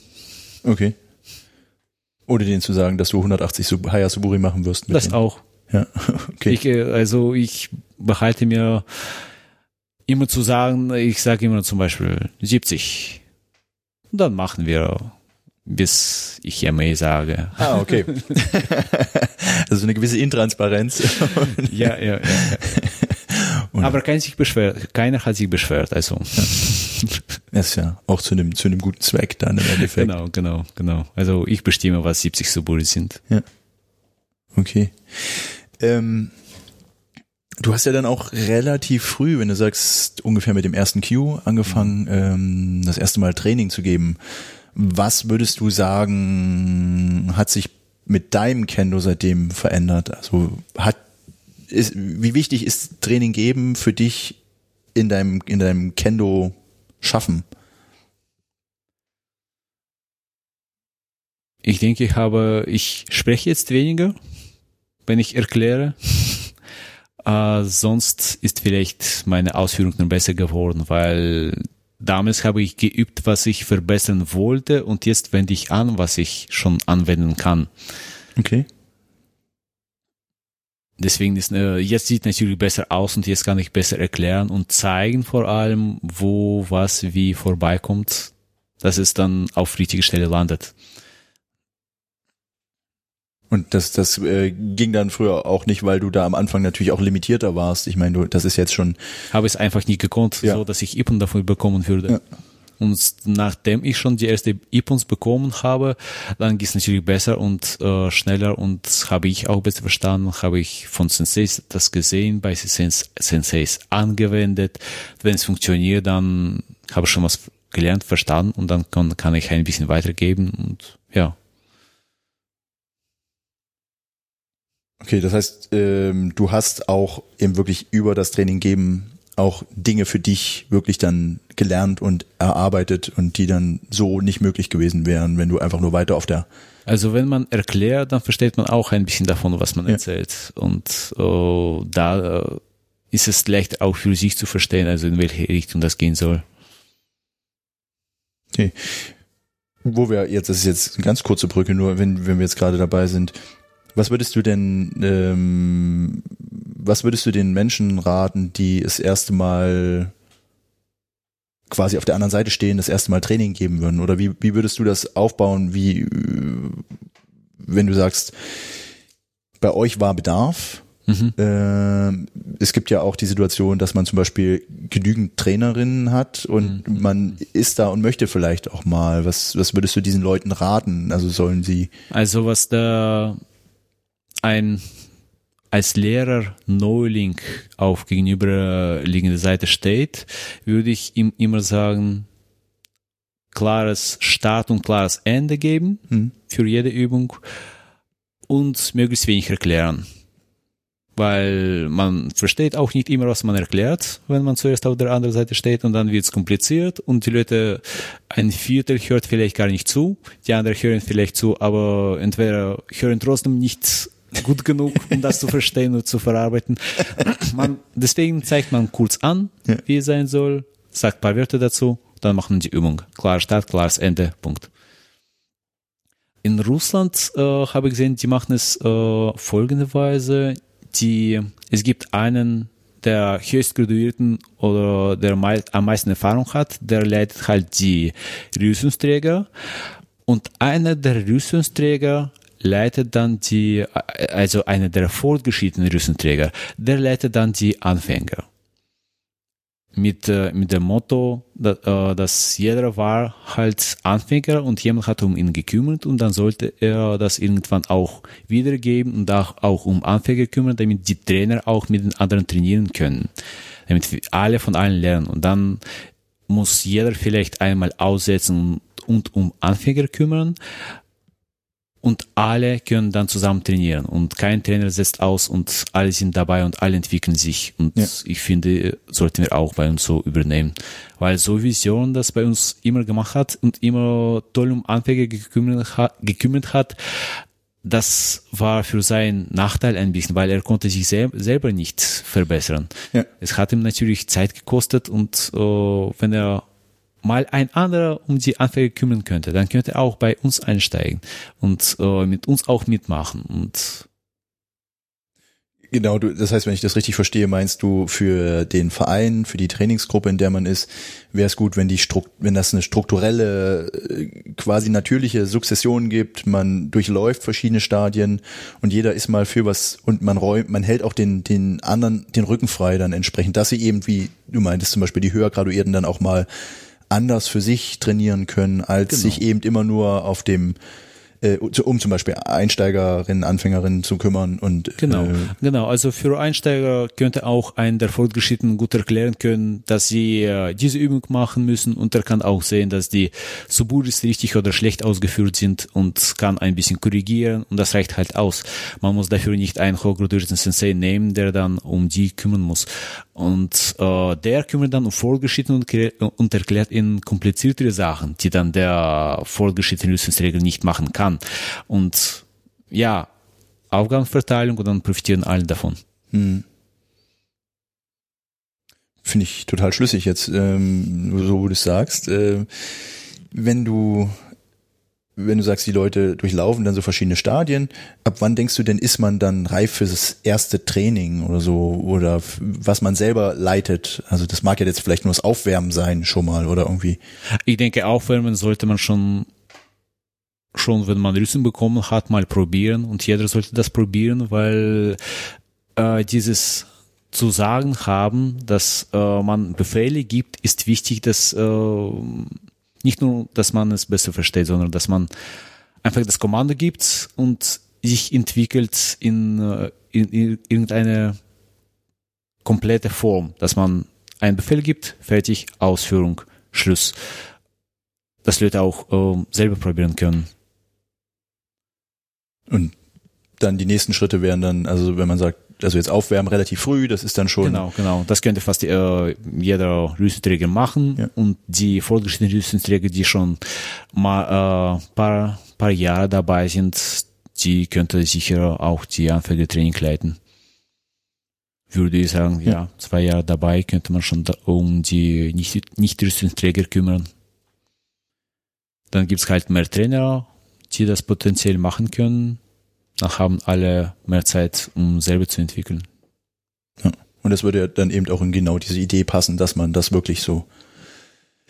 Okay. Oder denen zu sagen, dass du 180 Sub Haya Suburi machen wirst. das denen. auch. Ja, okay. Ich, äh, also ich behalte mir immer zu sagen, ich sage immer zum Beispiel 70. Und dann machen wir, bis ich MA sage. Ah, okay. also eine gewisse Intransparenz. ja, ja, ja. ja. Aber keiner sich beschwert, keiner hat sich beschwert, also. Ja. Das ist ja auch zu einem, zu einem guten Zweck dann im Endeffekt. Genau, genau, genau. Also ich bestimme, was 70 Suburi sind. Ja. Okay. Ähm, du hast ja dann auch relativ früh, wenn du sagst, ungefähr mit dem ersten Q angefangen, ähm, das erste Mal Training zu geben. Was würdest du sagen, hat sich mit deinem Kendo seitdem verändert? Also hat ist, wie wichtig ist Training geben für dich in deinem in deinem Kendo schaffen? Ich denke, ich habe, ich spreche jetzt weniger, wenn ich erkläre. äh, sonst ist vielleicht meine Ausführung dann besser geworden, weil damals habe ich geübt, was ich verbessern wollte und jetzt wende ich an, was ich schon anwenden kann. Okay. Deswegen ist äh, jetzt sieht natürlich besser aus und jetzt kann ich besser erklären und zeigen vor allem, wo was wie vorbeikommt, dass es dann auf richtige Stelle landet. Und das, das äh, ging dann früher auch nicht, weil du da am Anfang natürlich auch limitierter warst. Ich meine, du, das ist jetzt schon. Habe es einfach nie gekonnt, ja. so dass ich Ippen davon bekommen würde. Ja. Und nachdem ich schon die erste Ipons bekommen habe, dann geht es natürlich besser und äh, schneller und habe ich auch besser verstanden, habe ich von Senseis das gesehen, bei Senseis angewendet. Wenn es funktioniert, dann habe ich schon was gelernt, verstanden und dann kann, kann ich ein bisschen weitergeben und ja. Okay, das heißt, ähm, du hast auch eben wirklich über das Training geben auch Dinge für dich wirklich dann gelernt und erarbeitet und die dann so nicht möglich gewesen wären, wenn du einfach nur weiter auf der also wenn man erklärt, dann versteht man auch ein bisschen davon, was man ja. erzählt. Und oh, da äh, ist es leicht auch für sich zu verstehen, also in welche Richtung das gehen soll. Okay. Wo wir jetzt, das ist jetzt eine ganz kurze Brücke, nur wenn, wenn wir jetzt gerade dabei sind, was würdest du denn, ähm, was würdest du den Menschen raten, die das erste Mal quasi auf der anderen Seite stehen, das erste Mal Training geben würden? Oder wie, wie würdest du das aufbauen, wie, äh, wenn du sagst, bei euch war Bedarf, Mhm. Äh, es gibt ja auch die Situation, dass man zum Beispiel genügend Trainerinnen hat und mhm. man ist da und möchte vielleicht auch mal. Was, was würdest du diesen Leuten raten? Also sollen sie? Also was da ein als Lehrer Neuling auf gegenüberliegender Seite steht, würde ich ihm immer sagen, klares Start und klares Ende geben mhm. für jede Übung und möglichst wenig erklären weil man versteht auch nicht immer, was man erklärt, wenn man zuerst auf der anderen Seite steht und dann wird es kompliziert und die Leute, ein Viertel hört vielleicht gar nicht zu, die anderen hören vielleicht zu, aber entweder hören trotzdem nicht gut genug, um das zu verstehen und zu verarbeiten. Man, deswegen zeigt man kurz an, ja. wie es sein soll, sagt ein paar Wörter dazu, dann machen die Übung. Klar Start, klares Ende, Punkt. In Russland äh, habe ich gesehen, die machen es äh, folgende Weise die, es gibt einen, der höchst graduierten oder der mei am meisten Erfahrung hat, der leitet halt die Rüstungsträger und einer der Rüstungsträger leitet dann die, also einer der fortgeschrittenen Rüstungsträger, der leitet dann die Anfänger. Mit, äh, mit dem Motto, dass, äh, dass jeder war halt Anfänger und jemand hat um ihn gekümmert und dann sollte er das irgendwann auch wiedergeben und auch, auch um Anfänger kümmern, damit die Trainer auch mit den anderen trainieren können, damit alle von allen lernen. Und dann muss jeder vielleicht einmal aussetzen und um Anfänger kümmern, und alle können dann zusammen trainieren und kein Trainer setzt aus und alle sind dabei und alle entwickeln sich und ja. ich finde, sollten wir auch bei uns so übernehmen, weil so Vision das bei uns immer gemacht hat und immer toll um Anfänger gekümmert hat, gekümmert hat das war für seinen Nachteil ein bisschen, weil er konnte sich sel selber nicht verbessern. Ja. Es hat ihm natürlich Zeit gekostet und äh, wenn er mal ein anderer um die Anfänger kümmern könnte, dann könnte er auch bei uns einsteigen und äh, mit uns auch mitmachen und Genau, du, das heißt, wenn ich das richtig verstehe, meinst du für den Verein, für die Trainingsgruppe, in der man ist, wäre es gut, wenn die Strukt, wenn das eine strukturelle, äh, quasi natürliche Sukzession gibt, man durchläuft verschiedene Stadien und jeder ist mal für was und man räumt, man hält auch den, den anderen den Rücken frei dann entsprechend, dass sie eben, wie du meintest, zum Beispiel die höher graduierten dann auch mal anders für sich trainieren können, als genau. sich eben immer nur auf dem äh, um zum Beispiel Einsteigerinnen, Anfängerinnen zu kümmern und genau, äh, genau. Also für Einsteiger könnte auch ein der Fortgeschrittenen gut erklären können, dass sie äh, diese Übung machen müssen und er kann auch sehen, dass die Suburis richtig oder schlecht ausgeführt sind und kann ein bisschen korrigieren und das reicht halt aus. Man muss dafür nicht einen hochgraduierten Sensei nehmen, der dann um die kümmern muss. Und äh, der kümmert dann um Fortgeschrittene und, und erklärt ihnen kompliziertere Sachen, die dann der fortgeschrittene Lösungsregel nicht machen kann kann. Und ja, Aufgabenverteilung und dann profitieren alle davon. Hm. Finde ich total schlüssig jetzt, ähm, so wie du es sagst. Äh, wenn du wenn du sagst, die Leute durchlaufen dann so verschiedene Stadien, ab wann denkst du denn, ist man dann reif für das erste Training oder so oder was man selber leitet? Also das mag ja jetzt vielleicht nur das Aufwärmen sein schon mal oder irgendwie. Ich denke, aufwärmen sollte man schon schon, wenn man Rüstung bekommen hat, mal probieren und jeder sollte das probieren, weil äh, dieses zu sagen haben, dass äh, man Befehle gibt, ist wichtig, dass äh, nicht nur, dass man es besser versteht, sondern dass man einfach das Kommando gibt und sich entwickelt in, äh, in, in irgendeine komplette Form, dass man einen Befehl gibt, fertig, Ausführung, Schluss. Dass Leute auch äh, selber probieren können. Und dann die nächsten Schritte wären dann, also wenn man sagt, also jetzt aufwärmen relativ früh, das ist dann schon. Genau, genau. Das könnte fast äh, jeder Rüstenträger machen. Ja. Und die fortgeschrittenen Rüstenträger, die schon mal äh, paar, paar Jahre dabei sind, die könnte sicher auch die Anfängertraining leiten. Würde ich sagen, ja. ja, zwei Jahre dabei könnte man schon um die nicht, nicht Rüstungsträger kümmern. Dann gibt's halt mehr Trainer die das potenziell machen können, dann haben alle mehr Zeit, um selber zu entwickeln. Ja. Und das würde ja dann eben auch in genau diese Idee passen, dass man das wirklich so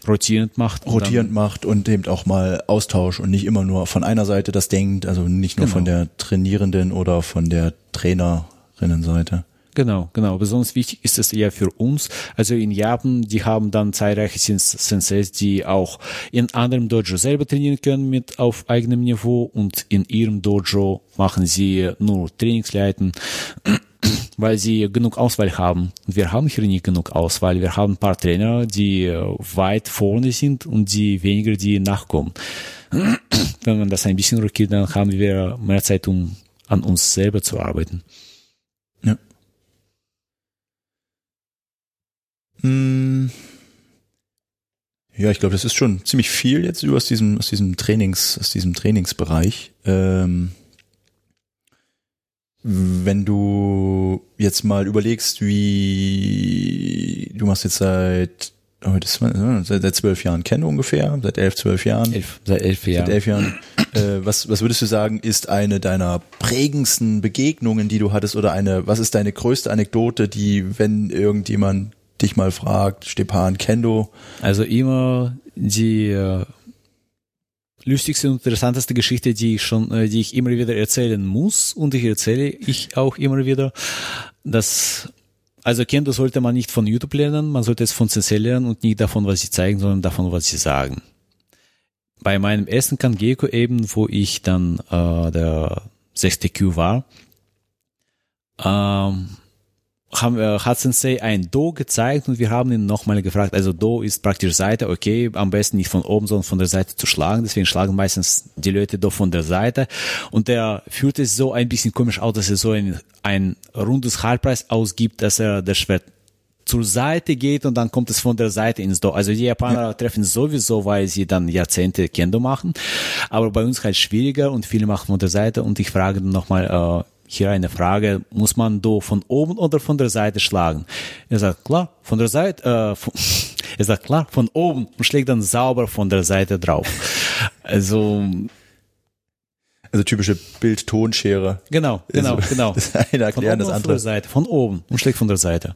rotierend macht. Rotierend macht und eben auch mal Austausch und nicht immer nur von einer Seite das denkt, also nicht nur Genau. von der Trainierenden oder von der Trainerinnenseite. Genau, genau. Besonders wichtig ist es eher für uns. Also in Japan, die haben dann zahlreiche Sens- Senseis, die auch in anderem Dojo selber trainieren können mit auf eigenem Niveau und in ihrem Dojo machen sie nur Trainingsleiten, weil sie genug Auswahl haben. Wir haben hier nicht genug Auswahl. Wir haben ein paar Trainer, die äh, weit vorne sind und die weniger, die nachkommen. Wenn man das ein bisschen rückt, dann haben wir mehr Zeit, um an uns selber zu arbeiten. Mm. Ja, ich glaube, das ist schon ziemlich viel jetzt über aus diesem, aus diesem Trainings, aus diesem Trainingsbereich. Ähm, wenn du jetzt mal überlegst, wie du machst jetzt seit man- seit, seit zwölf Jahren Kendo ungefähr, seit elf, zwölf Jahren. Elf, seit elf Jahren. Seit elf Jahren. Äh, was, was würdest du sagen, ist eine deiner prägendsten Begegnungen, die du hattest, oder eine, was ist deine größte Anekdote, die, wenn irgendjemand dich mal fragt, Stepan Kendo, Also immer die äh, lustigste und interessanteste Geschichte, die ich schon, äh, die ich immer wieder erzählen muss und ich erzähle ich auch immer wieder, dass also Kendo sollte man nicht von YouTube lernen, man sollte es von CC lernen und nicht davon, was sie zeigen, sondern davon, was sie sagen. Bei meinem ersten Kangeko eben, wo ich dann äh, der sechste Q war, ähm, haben, äh, hat Sensei ein Do gezeigt und wir haben ihn nochmal gefragt. Also Do ist praktisch Seite, okay, am besten nicht von oben, sondern von der Seite zu schlagen. Deswegen schlagen meistens die Leute Do von der Seite. Und der fühlt es so ein bisschen komisch aus, dass er so ein, ein rundes Halbpreis ausgibt, dass er das Schwert zur Seite geht und dann kommt es von der Seite ins Do. Also die Japaner treffen sowieso, weil sie dann Jahrzehnte Kendo machen. Aber bei uns halt schwieriger und viele machen von der Seite und ich frage dann nochmal, äh, hier eine Frage, muss man Do von oben oder von der Seite schlagen? Er sagt, klar, von der Seite, äh, von, er sagt, klar, von oben und schlägt dann sauber von der Seite drauf. Also, also typische Bild-Tonschere. genau, genau, Also, genau. Das eine erklären, das oder von der andere. Seite, von oben und schlägt von der Seite.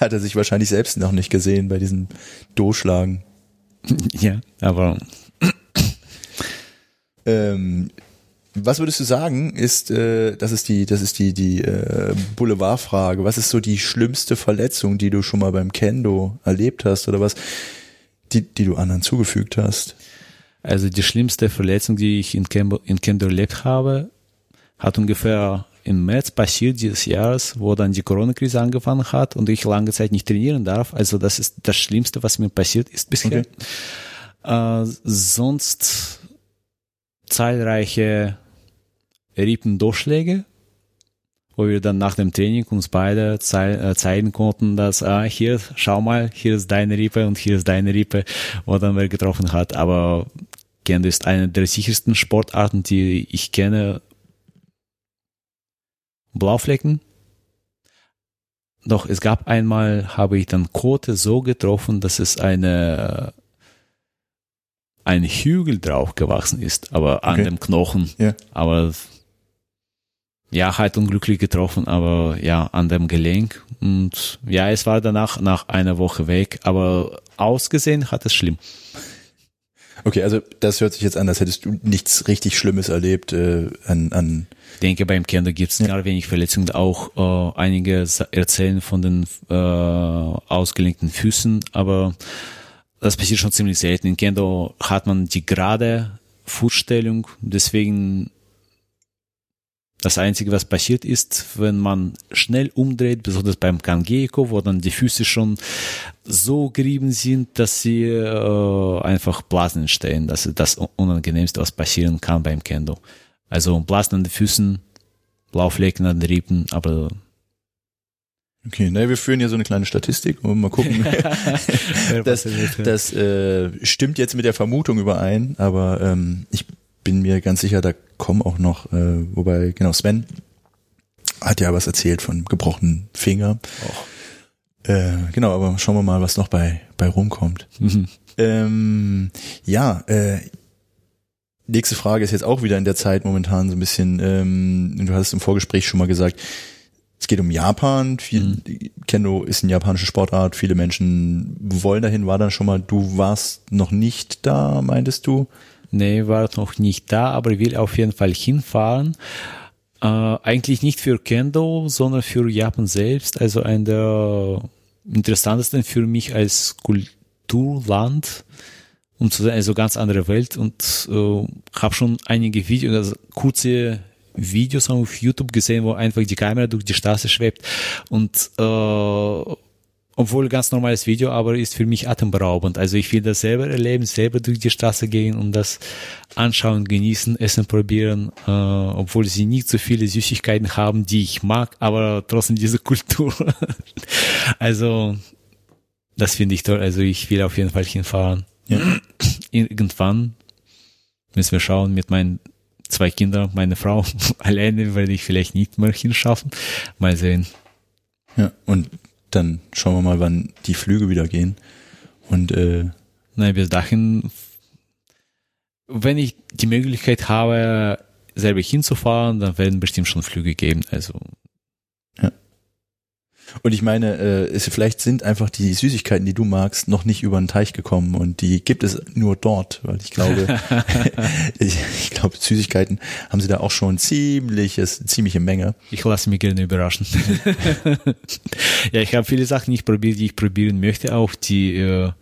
Hat er sich wahrscheinlich selbst noch nicht gesehen bei diesem Do-Schlagen. Ja, aber Ähm, was würdest du sagen, ist, äh, das ist die, das ist die, die äh, Boulevardfrage. Was ist so die schlimmste Verletzung, die du schon mal beim Kendo erlebt hast oder was, die, die du anderen zugefügt hast? Also die schlimmste Verletzung, die ich in Kendo, in Kendo erlebt habe, hat ungefähr im März passiert dieses Jahres, wo dann die Corona-Krise angefangen hat und ich lange Zeit nicht trainieren darf. Also das ist das Schlimmste, was mir passiert ist bisher. Äh, sonst zahlreiche Rippendurchschläge, wo wir dann nach dem Training uns beide zei äh, zeigen konnten, dass ah, hier, schau mal, hier ist deine Rippe und hier ist deine Rippe, wo dann wer getroffen hat. Aber Kendo ist eine der sichersten Sportarten, die ich kenne. Blauflecken. Doch es gab einmal, habe ich dann Kote so getroffen, dass es eine ein Hügel drauf gewachsen ist, aber an Okay. dem Knochen. Ja. Aber ja, halt unglücklich getroffen, aber ja, an dem Gelenk. Und ja, es war danach nach einer Woche weg, aber ausgesehen hat es schlimm. Okay, also das hört sich jetzt an, als hättest du nichts richtig Schlimmes erlebt äh, an, an Ich denke, beim Kendo gibt es gar wenig Verletzungen. Auch äh, einige erzählen von den äh, ausgelenkten Füßen, aber das passiert schon ziemlich selten. In Kendo hat man die gerade Fußstellung, deswegen das Einzige, was passiert ist, wenn man schnell umdreht, besonders beim Kangeko, wo dann die Füße schon so gerieben sind, dass sie äh, einfach Blasen entstehen. Das ist das Unangenehmste, was passieren kann beim Kendo. Also Blasen an den Füßen, Blauflecken an den Rippen, aber Okay, ne, wir führen hier so eine kleine Statistik und mal gucken. das das äh, stimmt jetzt mit der Vermutung überein, aber ähm, ich bin mir ganz sicher, da kommen auch noch, äh, wobei, genau, Sven hat ja was erzählt von gebrochenen Finger. Äh, genau, aber schauen wir mal, was noch bei, bei rumkommt. Mhm. Ähm, ja, äh, nächste Frage ist jetzt auch wieder in der Zeit momentan so ein bisschen, ähm, du hast im Vorgespräch schon mal gesagt, es geht um Japan. Viel, Mhm. Kendo ist eine japanische Sportart. Viele Menschen wollen dahin. War dann schon mal. Du warst noch nicht da, meintest du? Nee, war noch nicht da, aber ich will auf jeden Fall hinfahren. Äh, eigentlich nicht für Kendo, sondern für Japan selbst. Also ein der interessantesten für mich als Kulturland, um zu sagen, also ganz andere Welt und äh, habe schon einige Videos, also kurze Videos auf YouTube gesehen, wo einfach die Kamera durch die Straße schwebt und äh, obwohl ganz normales Video, aber ist für mich atemberaubend. Also ich will das selber erleben, selber durch die Straße gehen und das anschauen, genießen, essen, probieren, äh, obwohl sie nicht so viele Süßigkeiten haben, die ich mag, aber trotzdem diese Kultur. also das finde ich toll. Also ich will auf jeden Fall hinfahren. Ja. Irgendwann müssen wir schauen mit meinen zwei Kindern, meine Frau alleine werde ich vielleicht nicht mehr hinschaffen. Mal sehen. Ja. Und dann schauen wir mal, wann die Flüge wieder gehen. Und äh, Nein, bis dahin, wenn ich die Möglichkeit habe, selber hinzufahren, dann werden bestimmt schon Flüge geben. Also und ich meine, äh, es, vielleicht sind einfach die Süßigkeiten, die du magst, noch nicht über den Teich gekommen und die gibt es nur dort, weil ich glaube, ich, ich glaube, Süßigkeiten haben sie da auch schon ziemliches, ziemliche Menge. ich lasse mich gerne überraschen. ja, ich habe viele Sachen nicht probiert, die ich probieren möchte. Auch die äh,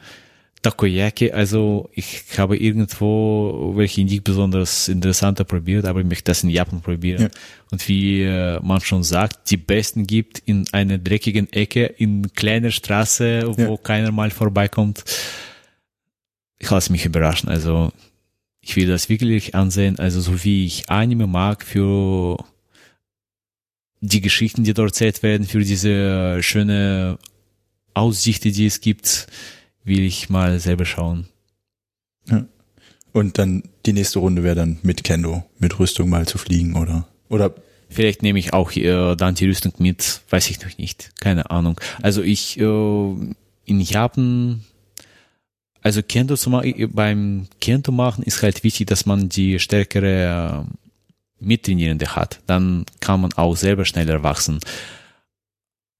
Takoyaki. Also ich habe irgendwo welche nicht besonders interessanter probiert, aber ich möchte das in Japan probieren. Ja. Und wie äh, man schon sagt, die besten gibt in einer dreckigen Ecke, in kleiner Straße, wo Ja. keiner mal vorbeikommt. Ich lasse mich überraschen. Also ich will das wirklich ansehen. Also so wie ich Anime mag für die Geschichten, die dort erzählt werden, für diese schöne Aussichten, die es gibt, will ich mal selber schauen. Und dann die nächste Runde wäre dann mit Kendo, mit Rüstung mal zu fliegen oder oder Vielleicht nehme ich auch äh, dann die Rüstung mit, weiß ich noch nicht, keine Ahnung. Also ich äh, in Japan, also Kendo zu machen, beim Kendo machen ist halt wichtig, dass man die stärkere äh, Mittrainierende hat. Dann kann man auch selber schneller wachsen.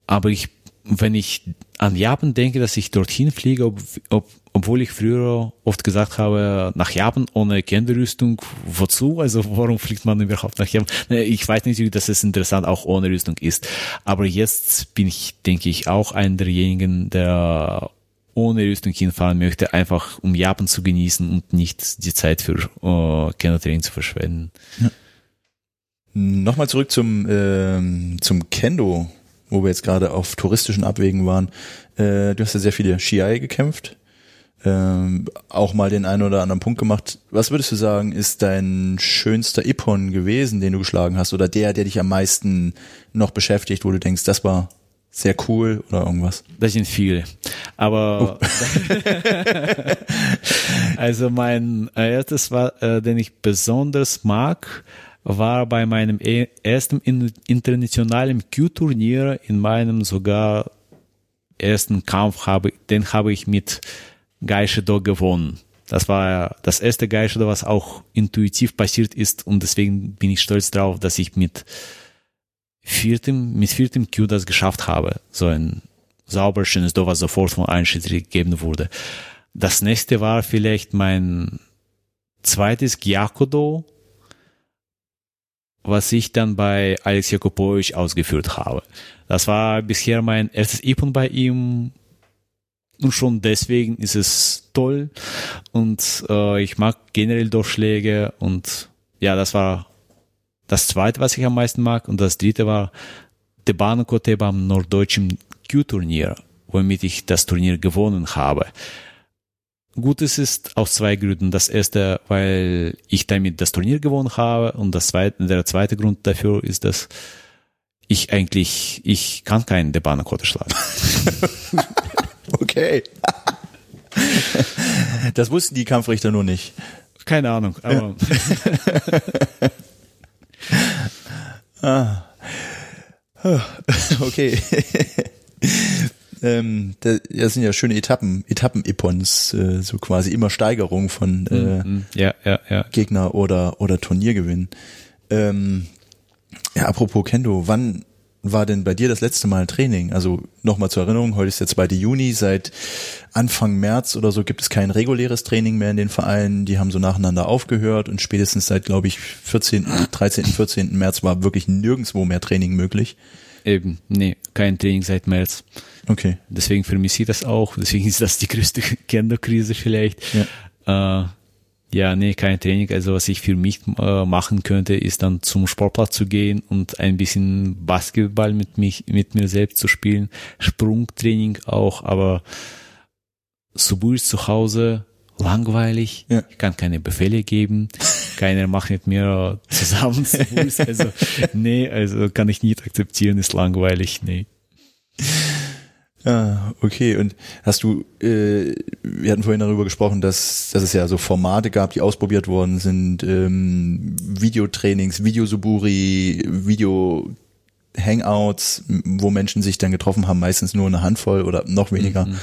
Aber ich, wenn ich an Japan denke, dass ich dorthin fliege, ob, ob, obwohl ich früher oft gesagt habe, nach Japan ohne Kendo-Rüstung, wozu? Also warum fliegt man überhaupt nach Japan? Ich weiß natürlich, dass es interessant auch ohne Rüstung ist. Aber jetzt bin ich, denke ich, auch einer derjenigen, der ohne Rüstung hinfahren möchte, einfach um Japan zu genießen und nicht die Zeit für äh, Kendo-Training zu verschwenden. Nochmal zurück zum, ähm, zum Kendo, wo wir jetzt gerade auf touristischen Abwegen waren. Äh, du hast ja sehr viele Shiai gekämpft, ähm, auch mal den einen oder anderen Punkt gemacht. Was würdest du sagen, ist dein schönster Ippon gewesen, den du geschlagen hast, oder der, der dich am meisten noch beschäftigt, wo du denkst, das war sehr cool oder irgendwas? Das sind viele. Aber also mein äh, erstes war, äh, den ich besonders mag, war bei meinem e- ersten in, internationalen Q-Turnier in meinem sogar ersten Kampf habe, den habe ich mit Gaishido gewonnen. Das war das erste Gaishido, was auch intuitiv passiert ist und deswegen bin ich stolz drauf, dass ich mit viertem, mit viertem Q das geschafft habe. So ein sauber schönes Do, was sofort von allen Schiedsrichter gegeben wurde. Das nächste war vielleicht mein zweites Gyakudo, was ich dann bei Alex Jakubovic ausgeführt habe. Das war bisher mein erstes Ippon bei ihm und schon deswegen ist es toll und äh, ich mag generell Durchschläge und ja, das war das zweite, was ich am meisten mag und das dritte war Tebano Kote beim norddeutschen Q-Turnier, womit ich das Turnier gewonnen habe. Gut, es ist aus zwei Gründen. Das erste, weil ich damit das Turnier gewonnen habe und das zweite, der zweite Grund dafür ist, dass ich eigentlich, ich kann keinen Debana-Kote schlagen. Okay. das wussten die Kampfrichter nur nicht. Keine Ahnung, aber Okay. Ähm, da- das sind ja schöne Etappen, Etappen-Ippons, äh, so quasi immer Steigerung von äh, mm, ja, ja, ja. Gegner oder oder Turniergewinn. Ähm, ja, apropos Kendo, wann war denn bei dir das letzte Mal Training? Also nochmal zur Erinnerung, heute ist der 2. Juni, seit Anfang März oder so gibt es kein reguläres Training mehr in den Vereinen, die haben so nacheinander aufgehört und spätestens seit, glaube ich, 14., 13., 14. März war wirklich nirgendwo mehr Training möglich. Eben, nee, kein Training seit März. Okay. Deswegen vermisse ich das auch, deswegen ist das die größte Kendo-Krise vielleicht. Ja. Äh, ja, nee, kein Training. Also was ich für mich äh, machen könnte, ist dann zum Sportplatz zu gehen und ein bisschen Basketball mit mich, mit mir selbst zu spielen. Sprungtraining auch, aber so ist zu Hause langweilig. Ja. Ich kann keine Befehle geben. Keiner macht mit mir zusammen Also, nee, also kann ich nicht akzeptieren, ist langweilig. Nee. Ja, okay. Und hast du, äh, wir hatten vorhin darüber gesprochen, dass, dass es ja so Formate gab, die ausprobiert worden sind, ähm, Videotrainings, Videosuburi, Video Hangouts, wo Menschen sich dann getroffen haben, meistens nur eine Handvoll oder noch weniger. Mhm.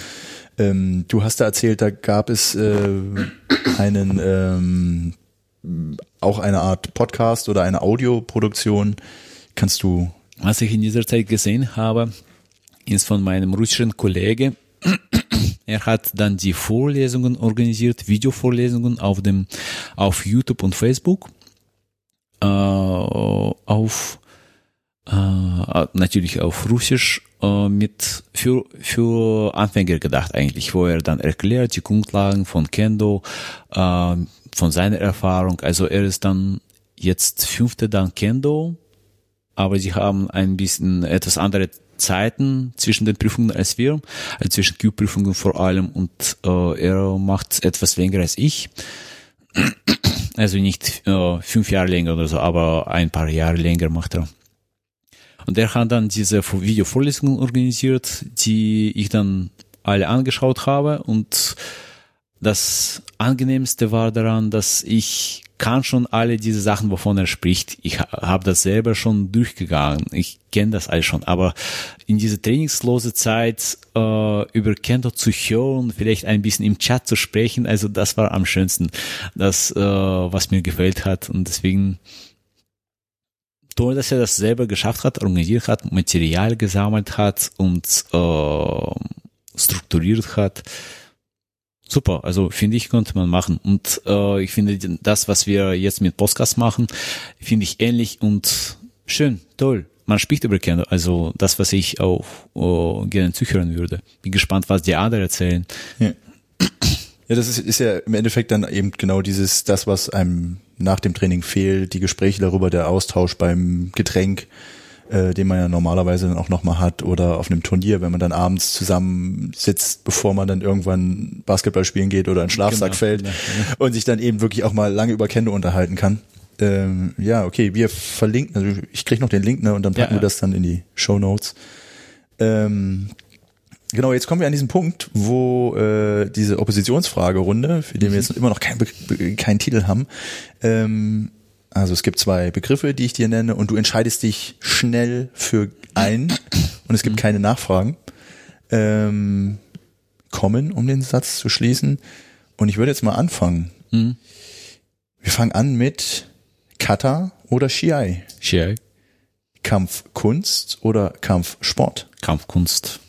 Ähm, du hast da erzählt, da gab es äh, einen ähm, auch eine Art Podcast oder eine Audioproduktion. Kannst du was ich in dieser Zeit gesehen habe, ist von meinem russischen Kollege. Er hat dann die Vorlesungen organisiert, Videovorlesungen auf dem, auf YouTube und Facebook, äh, auf, äh, natürlich auf Russisch, äh, mit, für, für Anfänger gedacht eigentlich, wo er dann erklärt die Grundlagen von Kendo, äh, von seiner Erfahrung. Also er ist dann jetzt fünfte dann Kendo, aber sie haben ein bisschen etwas andere Zeiten zwischen den Prüfungen als wir, also zwischen Q-Prüfungen vor allem und äh, er macht etwas länger als ich. Also nicht äh, fünf Jahre länger oder so, aber ein paar Jahre länger macht er. Und er hat dann diese Videovorlesungen organisiert, die ich dann alle angeschaut habe und das angenehmste war daran, dass ich kann schon alle diese Sachen, wovon er spricht. Ich habe das selber schon durchgegangen. Ich kenne das alles schon. Aber in diese trainingslose Zeit äh, über Kendo zu hören, vielleicht ein bisschen im Chat zu sprechen, also das war am schönsten, das, äh, was mir gefällt hat. Und deswegen toll, dass er das selber geschafft hat, organisiert hat, Material gesammelt hat und äh, strukturiert hat super. Also finde ich, könnte man machen. Und äh, ich finde das, was wir jetzt mit Podcast machen, finde ich ähnlich und schön, toll. Man spricht über Kinder, also das, was ich auch oh, gerne zuhören würde. Bin gespannt, was die anderen erzählen. Ja. Ja, das ist, ist ja im Endeffekt dann eben genau dieses, das, was einem nach dem Training fehlt, die Gespräche darüber, der Austausch beim Getränk, äh, den man ja normalerweise dann auch nochmal hat oder auf einem Turnier, wenn man dann abends zusammen sitzt, bevor man dann irgendwann Basketball spielen geht oder in Schlafsack genau, fällt genau, genau. und sich dann eben wirklich auch mal lange über Kendo unterhalten kann. Ähm, ja, okay, wir verlinken, also ich krieg noch den Link, ne, und dann packen ja, wir das dann in die Show Notes. Ähm, Genau, jetzt kommen wir an diesen Punkt, wo äh, diese Oppositionsfragerunde, für die wir mhm. jetzt immer noch keinen kein Titel haben, ähm, also es gibt zwei Begriffe, die ich dir nenne und du entscheidest dich schnell für einen und es gibt keine Nachfragen. Ähm, kommen, um den Satz zu schließen. Und ich würde jetzt mal anfangen. Mhm. Wir fangen an mit Kata oder Shiai. Shiai. Kampfkunst oder Kampfsport? Kampfkunst.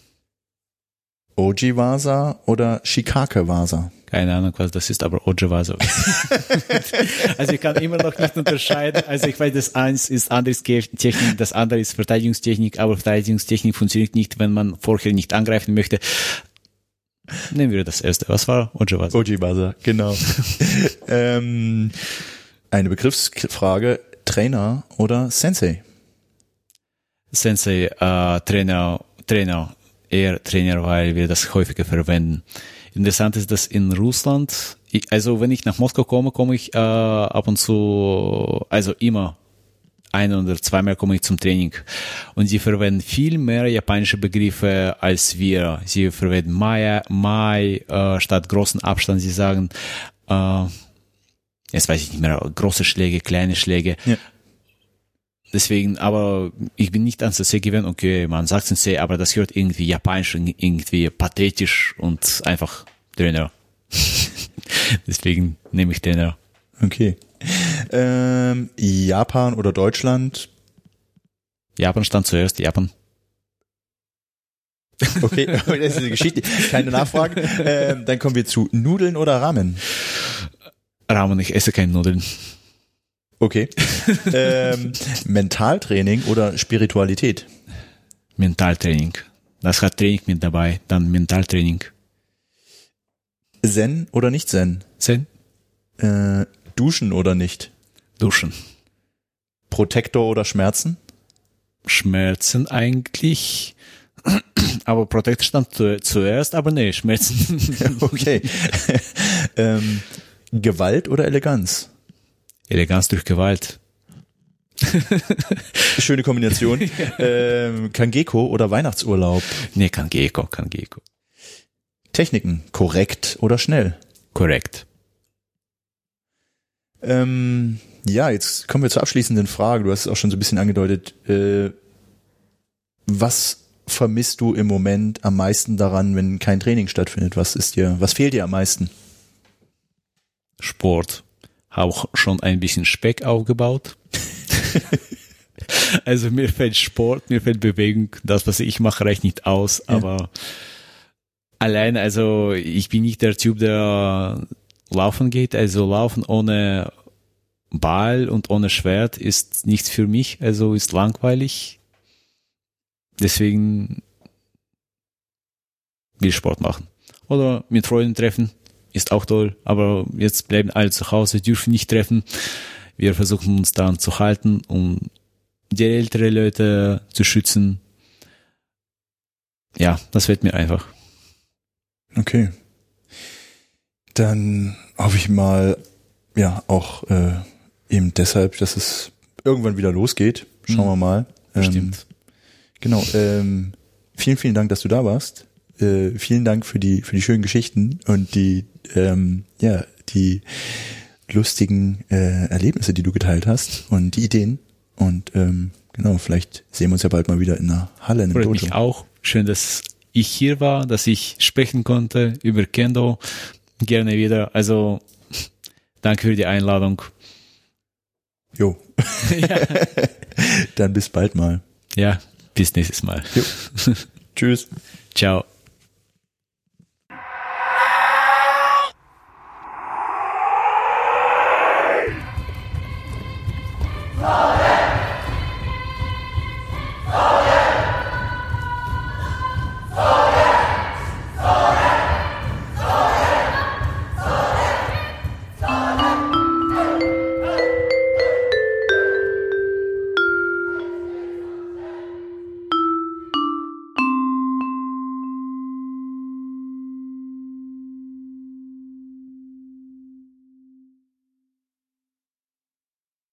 Oji Vasa oder Shikake Vasa? Keine Ahnung, was das ist, aber Ojevasa. also ich kann immer noch nicht unterscheiden. Also ich weiß, das eins ist Angriffstechnik, das andere ist Verteidigungstechnik, aber Verteidigungstechnik funktioniert nicht, wenn man vorher nicht angreifen möchte. Nehmen wir das erste. Was war Ojevasa? Ojevasa, genau. ähm, eine Begriffsfrage, Trainer oder Sensei? Sensei, äh, Trainer, Trainer, eher Trainer, weil wir das häufiger verwenden. Interessant ist, dass in Russland, also wenn ich nach Moskau komme, komme ich äh, ab und zu, also immer ein oder zweimal komme ich zum Training. Und sie verwenden viel mehr japanische Begriffe als wir. Sie verwenden Mai, Mai äh, statt großen Abstand. Sie sagen, äh, jetzt weiß ich nicht mehr, große Schläge, kleine Schläge. Ja. Deswegen, aber ich bin nicht an Sensei gewöhnt, okay, man sagt Sensei, aber das hört irgendwie japanisch, irgendwie pathetisch und einfach Trainer. Deswegen nehme ich Trainer. Okay. Ähm, Japan oder Deutschland? Japan stand zuerst, Japan. Okay, das ist eine Geschichte, keine Nachfragen. Ähm, dann kommen wir zu Nudeln oder Ramen. Ramen, ich esse keine Nudeln. Okay. ähm, Mentaltraining oder Spiritualität? Mentaltraining. Das hat Training mit dabei, dann Mentaltraining. Zen oder nicht Zen? Zen, Äh, duschen oder nicht? duschen. Protektor oder Schmerzen? Schmerzen eigentlich, aber Protect stand zu, zuerst, aber nee, Schmerzen. Okay. ähm, Gewalt oder Eleganz? Eleganz durch Gewalt. Schöne Kombination. ähm, Kangeko oder Weihnachtsurlaub? Nee, kann Geko, kann Geko. Techniken, korrekt oder schnell? Korrekt. Ähm, ja, jetzt kommen wir zur abschließenden Frage. Du hast es auch schon so ein bisschen angedeutet. Äh, was vermisst du im Moment am meisten daran, wenn kein Training stattfindet? Was ist dir, was fehlt dir am meisten? Sport. Auch schon ein bisschen Speck aufgebaut. also mir fällt Sport, mir fällt Bewegung. Das, was ich mache, reicht nicht aus, Ja. aber allein, also ich bin nicht der Typ, der laufen geht. Also laufen ohne Ball und ohne Schwert ist nichts für mich, also ist langweilig. Deswegen will Sport machen. Oder mit Freunden treffen, ist auch toll, aber jetzt bleiben alle zu Hause, dürfen nicht treffen. Wir versuchen uns dann zu halten, um die ältere Leute zu schützen. Ja, das wird mir einfach. Okay. Dann hoffe ich mal, ja, auch äh, eben deshalb, dass es irgendwann wieder losgeht. Schauen wir mal. Ähm, Bestimmt. Genau. Ähm, vielen, vielen Dank, dass du da warst. Äh, vielen Dank für die für die schönen Geschichten und die ähm, ja die lustigen äh, Erlebnisse, die du geteilt hast und die Ideen. Und ähm, genau, vielleicht sehen wir uns ja bald mal wieder in der Halle in einem Freut Dojo. mich auch. Schön, dass ich hier war, dass ich sprechen konnte über Kendo. Gerne wieder. Also, danke für die Einladung. Jo. Dann bis bald mal. Ja, bis nächstes Mal. Jo. Tschüss. Ciao.